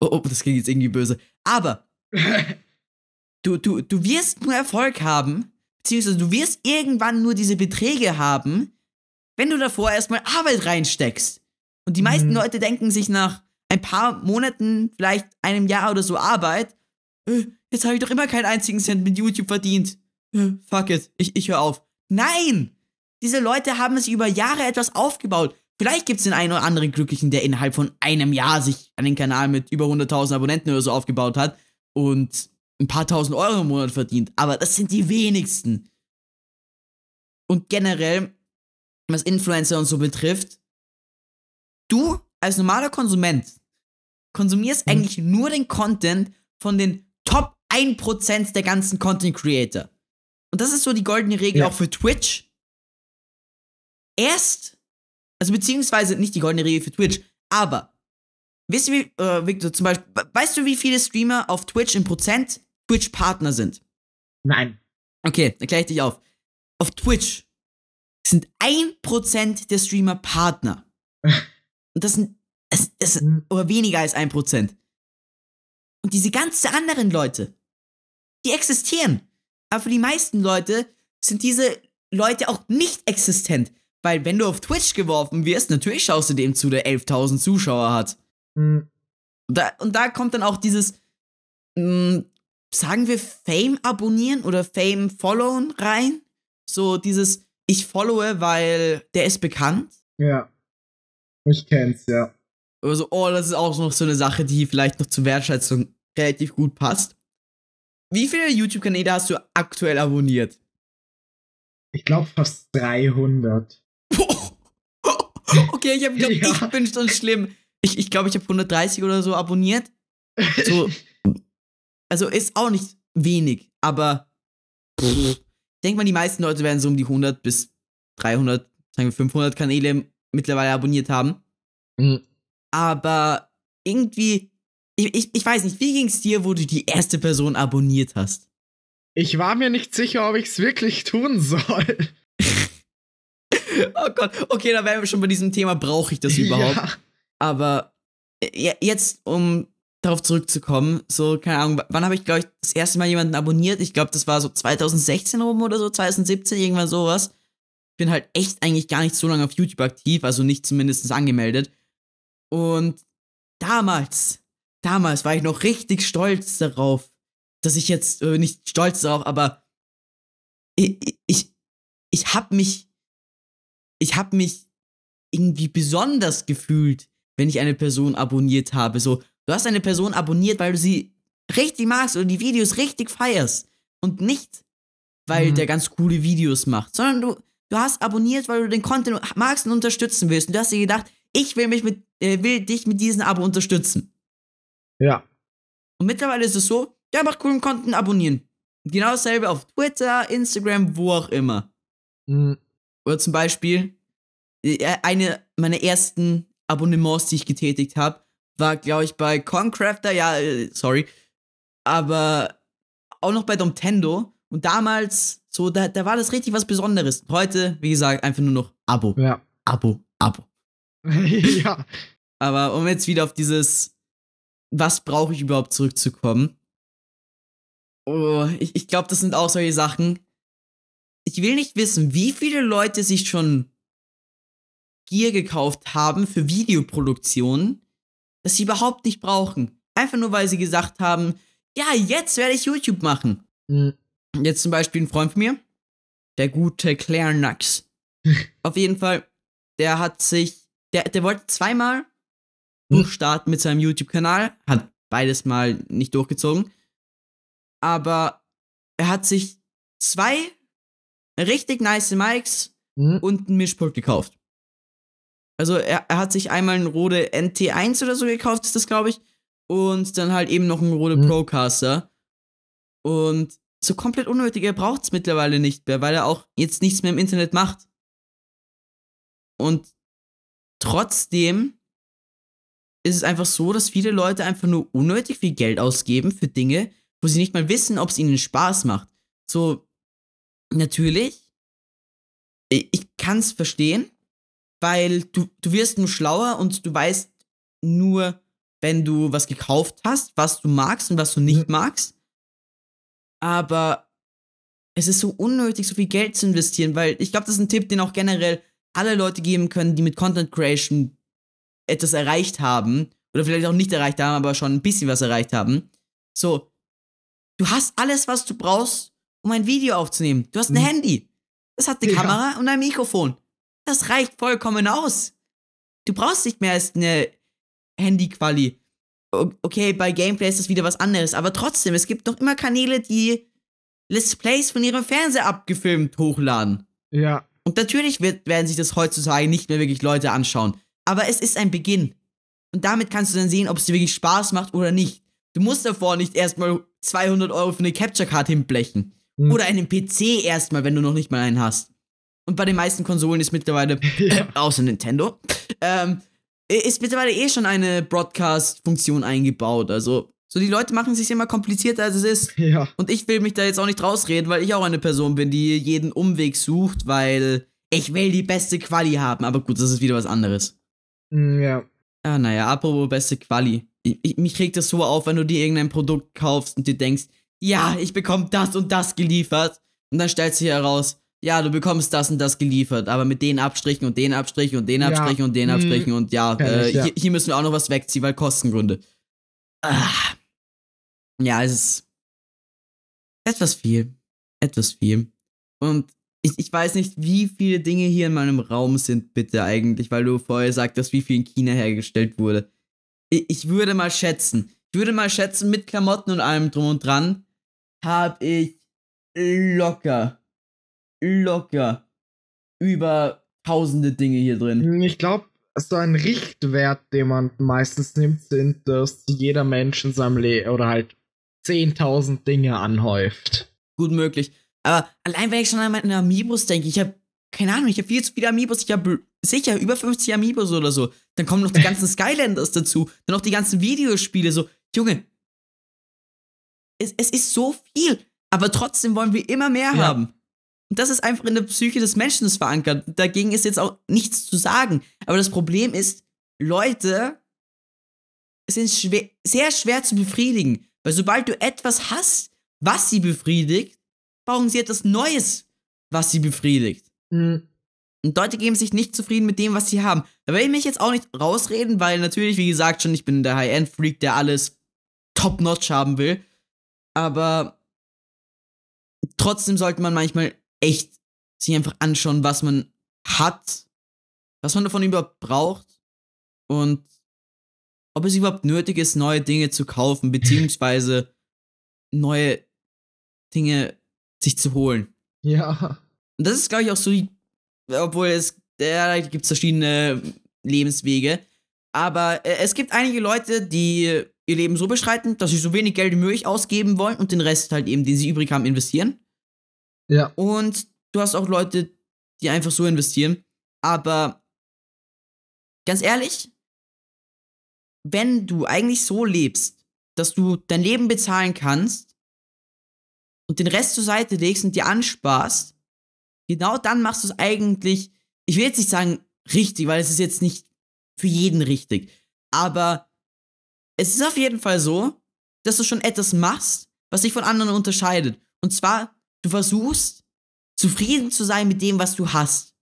Oh, oh das klingt jetzt irgendwie böse. Aber du, du, du wirst nur Erfolg haben, beziehungsweise du wirst irgendwann nur diese Beträge haben, wenn du davor erstmal Arbeit reinsteckst. Und die meisten Mhm. Leute denken sich nach ein paar Monaten, vielleicht einem Jahr oder so Arbeit, äh, jetzt habe ich doch immer keinen einzigen Cent mit YouTube verdient. Äh, fuck it, ich, ich höre auf. Nein! Diese Leute haben sich über Jahre etwas aufgebaut. Vielleicht gibt es den einen oder anderen Glücklichen, der innerhalb von einem Jahr sich einen Kanal mit über 100.000 Abonnenten oder so aufgebaut hat und ein paar tausend Euro im Monat verdient. Aber das sind die wenigsten. Und generell, was Influencer und so betrifft, du als normaler Konsument konsumierst Mhm. eigentlich nur den Content von den Top 1% der ganzen Content Creator. Und das ist so die goldene Regel Ja. auch für Twitch. Erst, also beziehungsweise nicht die goldene Regel für Twitch, aber wisst ihr, wie, äh, Victor, zum Beispiel, we- weißt du, wie viele Streamer auf Twitch im Prozent Twitch-Partner sind? Nein. Okay, dann kläre ich dich auf. Auf Twitch sind 1% der Streamer Partner. Und das sind, es sind Mhm. oder weniger als 1%. Und diese ganzen anderen Leute, die existieren. Aber für die meisten Leute sind diese Leute auch nicht existent. Weil wenn du auf Twitch geworfen wirst, natürlich schaust du dem zu, der 11.000 Zuschauer hat. Mhm. Und da, und da kommt dann auch dieses, mh, sagen wir, Fame abonnieren oder Fame followen rein. So dieses, ich followe, weil der ist bekannt. Ja. Ich kenn's, ja. Oder so, oh, das ist auch noch so eine Sache, die vielleicht noch zur Wertschätzung relativ gut passt. Wie viele YouTube-Kanäle hast du aktuell abonniert? Ich glaube fast 300. okay, ich habe glaub, Ja. ich bin schon schlimm. Ich glaube, ich, glaub, ich habe 130 oder so abonniert. So, also ist auch nicht wenig, aber ich denke mal, die meisten Leute werden so um die 100 bis 300, sagen wir 500 Kanäle mittlerweile abonniert haben. Mhm. Aber irgendwie, ich, ich, ich weiß nicht, wie ging's dir, wo du die erste Person abonniert hast? Ich war mir nicht sicher, ob ich's wirklich tun soll. Oh Gott, okay, da wären wir schon bei diesem Thema, brauche ich das überhaupt? Ja. Aber äh, jetzt, um darauf zurückzukommen, so, keine Ahnung, wann habe ich, glaube ich, das erste Mal jemanden abonniert? Ich glaube, das war so 2016 rum oder so, 2017, irgendwann sowas. Bin halt echt eigentlich gar nicht so lange auf YouTube aktiv, also nicht zumindest angemeldet. Und damals, damals war ich noch richtig stolz darauf, dass ich jetzt, äh, nicht stolz darauf, aber ich, ich, ich hab mich, ich hab mich irgendwie besonders gefühlt, wenn ich eine Person abonniert habe. So, du hast eine Person abonniert, weil du sie richtig magst oder die Videos richtig feierst. Und nicht, weil Mhm. der ganz coole Videos macht, sondern du, du hast abonniert, weil du den Content magst und unterstützen willst. Und du hast dir gedacht, ich will mich mit, äh, will dich mit diesem Abo unterstützen. Ja. Und mittlerweile ist es so, der macht coolen Content, abonnieren. Genau dasselbe auf Twitter, Instagram, wo auch immer. Mhm. Oder zum Beispiel, äh, eine meiner ersten Abonnements, die ich getätigt habe, war, glaube ich, bei Concrafter, ja, äh, sorry, aber auch noch bei Domtendo. Und damals, so, da, da war das richtig was Besonderes. Heute, wie gesagt, einfach nur noch Abo, Ja. Abo, Abo. ja. Aber um jetzt wieder auf dieses, was brauche ich überhaupt zurückzukommen. Oh, ich ich glaube, das sind auch solche Sachen. Ich will nicht wissen, wie viele Leute sich schon Gear gekauft haben für Videoproduktion, das sie überhaupt nicht brauchen. Einfach nur, weil sie gesagt haben, ja, jetzt werde ich YouTube machen. Mhm. Jetzt zum Beispiel ein Freund von mir, der gute Claire Nux. Auf jeden Fall, der hat sich, der, der wollte zweimal durchstarten mit seinem YouTube-Kanal, hat beides mal nicht durchgezogen. Aber er hat sich zwei richtig nice Mics Hm? und ein Mischpult gekauft. Also er, er hat sich einmal einen Rode NT1 oder so gekauft, ist das, glaube ich. Und dann halt eben noch einen Rode Mhm. Procaster. Und so komplett unnötig, er braucht es mittlerweile nicht mehr, weil er auch jetzt nichts mehr im Internet macht. Und trotzdem ist es einfach so, dass viele Leute einfach nur unnötig viel Geld ausgeben für Dinge, wo sie nicht mal wissen, ob es ihnen Spaß macht. So, natürlich, ich, kann es verstehen, weil du, du wirst nur schlauer und du weißt nur, wenn du was gekauft hast, was du magst und was du nicht Mhm. magst. Aber es ist so unnötig, so viel Geld zu investieren, weil ich glaube, das ist ein Tipp, den auch generell alle Leute geben können, die mit Content Creation etwas erreicht haben oder vielleicht auch nicht erreicht haben, aber schon ein bisschen was erreicht haben. So, du hast alles, was du brauchst, um ein Video aufzunehmen. Du hast ein Mhm. Handy. Das hat eine Ja. Kamera und ein Mikrofon. Das reicht vollkommen aus. Du brauchst nicht mehr als eine Handy-Quali. Okay, bei Gameplay ist das wieder was anderes, aber trotzdem, es gibt noch immer Kanäle, die Let's Plays von ihrem Fernseher abgefilmt hochladen. Ja. Und natürlich wird, werden sich das heutzutage nicht mehr wirklich Leute anschauen. Aber es ist ein Beginn. Und damit kannst du dann sehen, ob es dir wirklich Spaß macht oder nicht. Du musst davor nicht erstmal 200 Euro für eine Capture Card hinblechen. Hm. Oder einen PC erstmal, wenn du noch nicht mal einen hast. Und bei den meisten Konsolen ist mittlerweile, Ja. außer Nintendo, ähm, ist mittlerweile eh schon eine Broadcast-Funktion eingebaut. Also, so die Leute machen es sich immer komplizierter, als es ist. Ja. Und ich will mich da jetzt auch nicht rausreden, weil ich auch eine Person bin, die jeden Umweg sucht, weil ich will die beste Quali haben. Aber gut, das ist wieder was anderes. Hm, Ja. Ah, naja, apropos beste Quali. Ich, ich, mich regt das so auf, wenn du dir irgendein Produkt kaufst und dir denkst, ja, ich bekomme das und das geliefert. Und dann stellt sich heraus, ja, du bekommst das und das geliefert, aber mit den Abstrichen und den Abstrichen und den Ja, Abstrichen und den hm, Abstrichen und ja, äh, ich, ja. Hier, hier müssen wir auch noch was wegziehen, weil Kostengründe. Ah. Ja, es ist etwas viel. Etwas viel. Und ich, ich weiß nicht, wie viele Dinge hier in meinem Raum sind, bitte eigentlich, weil du vorher sagtest, wie viel in China hergestellt wurde. Ich, ich würde mal schätzen, ich würde mal schätzen, mit Klamotten und allem drum und dran, habe ich locker, locker über tausende Dinge hier drin. Ich glaube, so ein Richtwert, den man meistens nimmt, sind, dass jeder Mensch in seinem Leben oder halt 10.000 Dinge anhäuft. Gut möglich. Aber allein wenn ich schon an meine Amiibos denke, ich habe keine Ahnung, ich habe viel zu viele Amiibos, ich habe sicher über 50 Amiibos oder so. Dann kommen noch die ganzen Skylanders dazu, dann noch die ganzen Videospiele, so, Junge. Es, es ist so viel, aber trotzdem wollen wir immer mehr Ja. haben. Und das ist einfach in der Psyche des Menschen verankert. Dagegen ist jetzt auch nichts zu sagen. Aber das Problem ist, Leute sind schwer, sehr schwer zu befriedigen. Weil sobald du etwas hast, was sie befriedigt, brauchen sie etwas Neues, was sie befriedigt. Hm, Und Leute geben sich nicht zufrieden mit dem, was sie haben. Da will ich mich jetzt auch nicht rausreden, weil natürlich, wie gesagt, schon, ich bin der High-End-Freak, der alles top-notch haben will. Aber trotzdem sollte man manchmal echt sich einfach anschauen, was man hat, was man davon überhaupt braucht und ob es überhaupt nötig ist, neue Dinge zu kaufen, beziehungsweise neue Dinge sich zu holen. Ja. Und das ist, glaube ich, auch so, obwohl es, ja, da gibt es verschiedene Lebenswege. Aber äh, es gibt einige Leute, die ihr Leben so beschreiten, dass sie so wenig Geld wie möglich ausgeben wollen und den Rest halt eben, den sie übrig haben, investieren. Ja. Und du hast auch Leute, die einfach so investieren. Aber ganz ehrlich, wenn du eigentlich so lebst, dass du dein Leben bezahlen kannst und den Rest zur Seite legst und dir ansparst, genau dann machst du es eigentlich, ich will jetzt nicht sagen richtig, weil es ist jetzt nicht für jeden richtig, aber es ist auf jeden Fall so, dass du schon etwas machst, was dich von anderen unterscheidet. Und zwar, du versuchst, zufrieden zu sein mit dem, was du hast.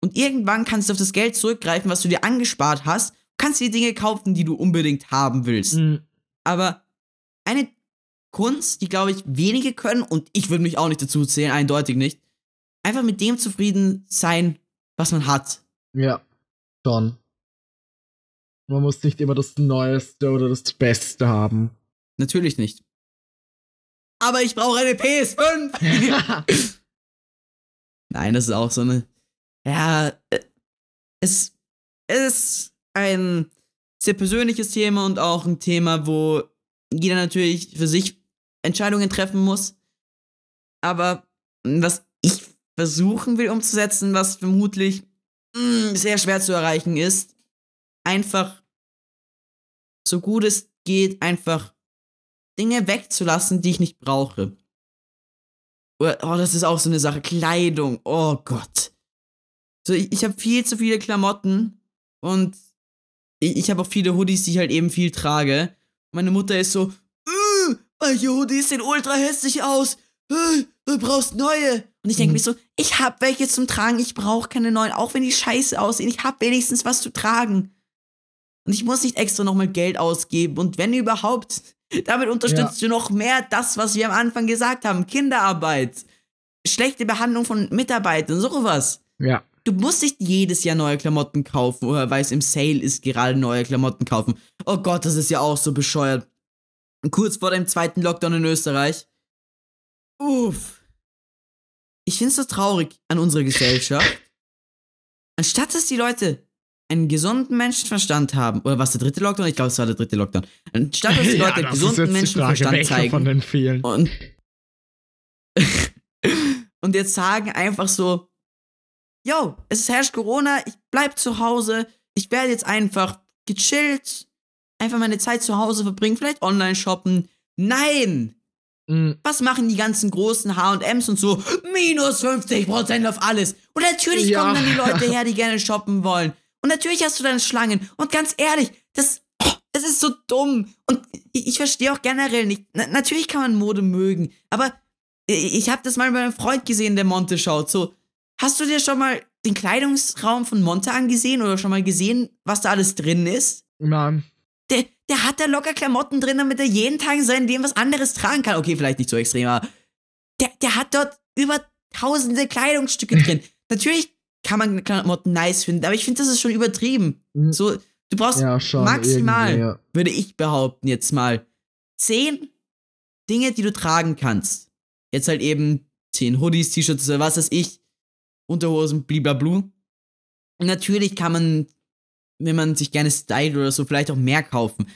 Und irgendwann kannst du auf das Geld zurückgreifen, was du dir angespart hast, kannst dir Dinge kaufen, die du unbedingt haben willst. Hm, Aber eine Kunst, die, glaube ich, wenige können, und ich würde mich auch nicht dazu zählen, eindeutig nicht, einfach mit dem zufrieden sein, was man hat. Ja. Schon. Man muss nicht immer das Neueste oder das Beste haben. Natürlich nicht. aber ich brauche eine PS5. Nein, das ist auch so eine. Ja, äh, es, es ist ein sehr persönliches Thema und auch ein Thema, wo jeder natürlich für sich Entscheidungen treffen muss. Aber was ich versuchen will umzusetzen, was vermutlich mh, mm, sehr schwer zu erreichen ist, einfach so gut es geht, einfach Dinge wegzulassen, die ich nicht brauche. Oh, das ist auch so eine Sache. Kleidung. Oh Gott. So, ich, ich habe viel zu viele Klamotten und ich, ich habe auch viele Hoodies, die ich halt eben viel trage. Meine Mutter ist so, welche Hoodies sehen ultra hässlich aus. Du brauchst neue. Und ich denke mhm. mir so, ich hab welche zum Tragen, ich brauche keine neuen, auch wenn die scheiße aussehen. Ich hab wenigstens was zu tragen. Und ich muss nicht extra nochmal Geld ausgeben. Und wenn überhaupt, damit unterstützt ja. du noch mehr das, was wir am Anfang gesagt haben. Kinderarbeit, schlechte Behandlung von Mitarbeitern, sowas. Ja. Du musst nicht jedes Jahr neue Klamotten kaufen oder weil es im Sale ist, gerade neue Klamotten kaufen. Oh Gott, das ist ja auch so bescheuert. Kurz vor dem zweiten Lockdown in Österreich. Uff. Ich finde es so traurig an unserer Gesellschaft. Anstatt dass die Leute einen gesunden Menschenverstand haben, oder was der dritte Lockdown? Ich glaube, es war der dritte Lockdown. Anstatt dass die Leute ja, einen gesunden Menschenverstand zeigen von den vielen. und und jetzt sagen einfach so, yo, es herrscht Corona, ich bleib zu Hause, ich werde jetzt einfach gechillt, einfach meine Zeit zu Hause verbringen, vielleicht online shoppen. Nein! Mhm. Was machen die ganzen großen HMs und so? Minus 50% auf alles. Und natürlich ja. kommen dann die Leute her, die gerne shoppen wollen. Und natürlich hast du deine Schlangen. Und ganz ehrlich, das, oh, das ist so dumm. Und ich, ich verstehe auch generell nicht. Na, natürlich kann man Mode mögen, aber ich, ich habe das mal bei einem Freund gesehen, der Monte schaut. So, hast du dir schon mal den Kleidungsraum von Monte angesehen oder schon mal gesehen, was da alles drin ist? Nein. Der, der hat da locker Klamotten drin, damit er jeden Tag in seinem Leben was anderes tragen kann. Okay, vielleicht nicht so extrem, aber der, der hat dort über tausende Kleidungsstücke drin. Natürlich kann man Klamotten nice finden, aber ich finde, das ist schon übertrieben. Mhm. So, du brauchst ja, maximal, ja. würde ich behaupten, jetzt mal zehn Dinge, die du tragen kannst. Jetzt halt eben zehn Hoodies, T-Shirts, was weiß ich, Unterhosen, blablabla. Und natürlich kann man, wenn man sich gerne stylt oder so, vielleicht auch mehr kaufen.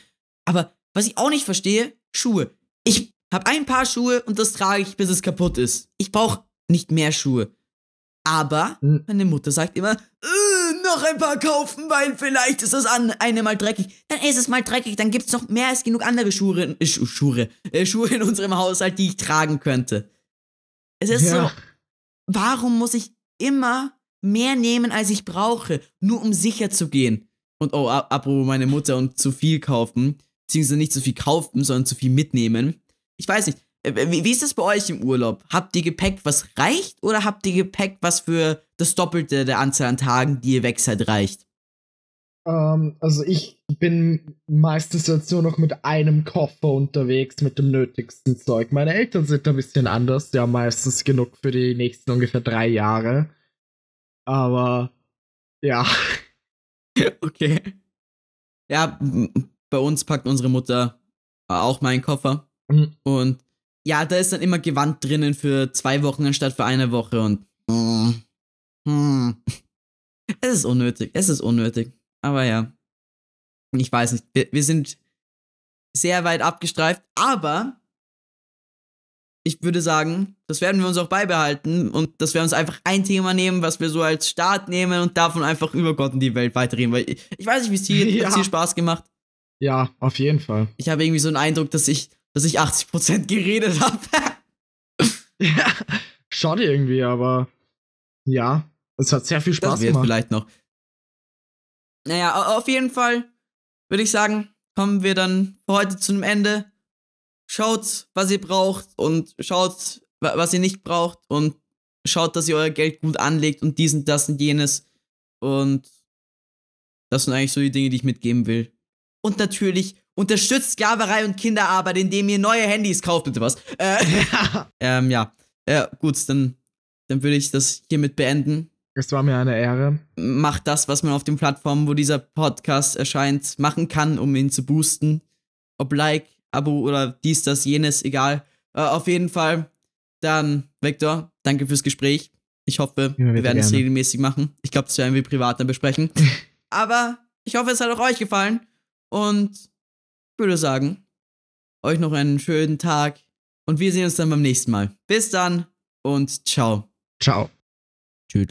Aber was ich auch nicht verstehe, Schuhe. Ich habe ein Paar Schuhe und das trage ich, bis es kaputt ist. Ich brauche nicht mehr Schuhe. Aber hm. meine Mutter sagt immer, äh, noch ein paar kaufen, weil vielleicht ist das an eine mal dreckig. Dann ist es mal dreckig, dann gibt es noch mehr als genug andere Schuhe, äh, Schuhe, äh, Schuhe in unserem Haushalt, die ich tragen könnte. Es ist ja. so, warum muss ich immer mehr nehmen, als ich brauche, nur um sicher zu gehen? Und oh, apropos meine Mutter und zu viel kaufen, beziehungsweise nicht zu viel kaufen, sondern zu viel mitnehmen. Ich weiß nicht, äh, wie, ist das bei euch im Urlaub? Habt ihr Gepäck, was reicht, oder habt ihr Gepäck, was für das Doppelte der Anzahl an Tagen, die ihr weg seid, reicht? Ähm, also ich bin meistens jetzt nur noch mit einem Koffer unterwegs, mit dem nötigsten Zeug. Meine Eltern sind ein bisschen anders, haben meistens genug für die nächsten ungefähr drei Jahre. Aber ja. okay. Ja, bei uns packt unsere Mutter auch meinen Koffer. Mhm. Und ja, da ist dann immer Gewand drinnen für zwei Wochen anstatt für eine Woche und. Mm, hm. Es ist unnötig. Es ist unnötig. Aber ja. Ich weiß nicht. Wir, wir sind sehr weit abgestreift, aber ich würde sagen, das werden wir uns auch beibehalten und dass wir uns einfach ein Thema nehmen, was wir so als Start nehmen und davon einfach über Gott und die Welt weiterreden. Weil ich, ich weiß nicht, wie es dir ja. Hat dir Spaß gemacht? Ja, auf jeden Fall. Ich habe irgendwie so einen Eindruck, dass ich dass ich 80% geredet habe. ja, schade irgendwie, aber ja, es hat sehr viel Spaß das gemacht. vielleicht noch. Naja, auf jeden Fall würde ich sagen, kommen wir dann für heute zu einem Ende. Schaut, was ihr braucht und schaut, was ihr nicht braucht und schaut, dass ihr euer Geld gut anlegt und dies und das und jenes. Und das sind eigentlich so die Dinge, die ich mitgeben will. Und natürlich unterstützt Sklaverei und Kinderarbeit, indem ihr neue Handys kauft, bitte was. Äh, ähm, ja. Ja, gut, dann, dann würde ich das hiermit beenden. Es war mir eine Ehre. Macht das, was man auf den Plattformen, wo dieser Podcast erscheint, machen kann, um ihn zu boosten. Ob Like, Abo oder dies, das, jenes, egal. Äh, auf jeden Fall. Dann, Vector, danke fürs Gespräch. Ich hoffe, wir werden es gerne. regelmäßig machen. Ich glaube, das werden wir privat dann besprechen. Aber ich hoffe, es hat auch euch gefallen. Und ich würde sagen, euch noch einen schönen Tag. Und wir sehen uns dann beim nächsten Mal. Bis dann und ciao. Ciao. Tschüss.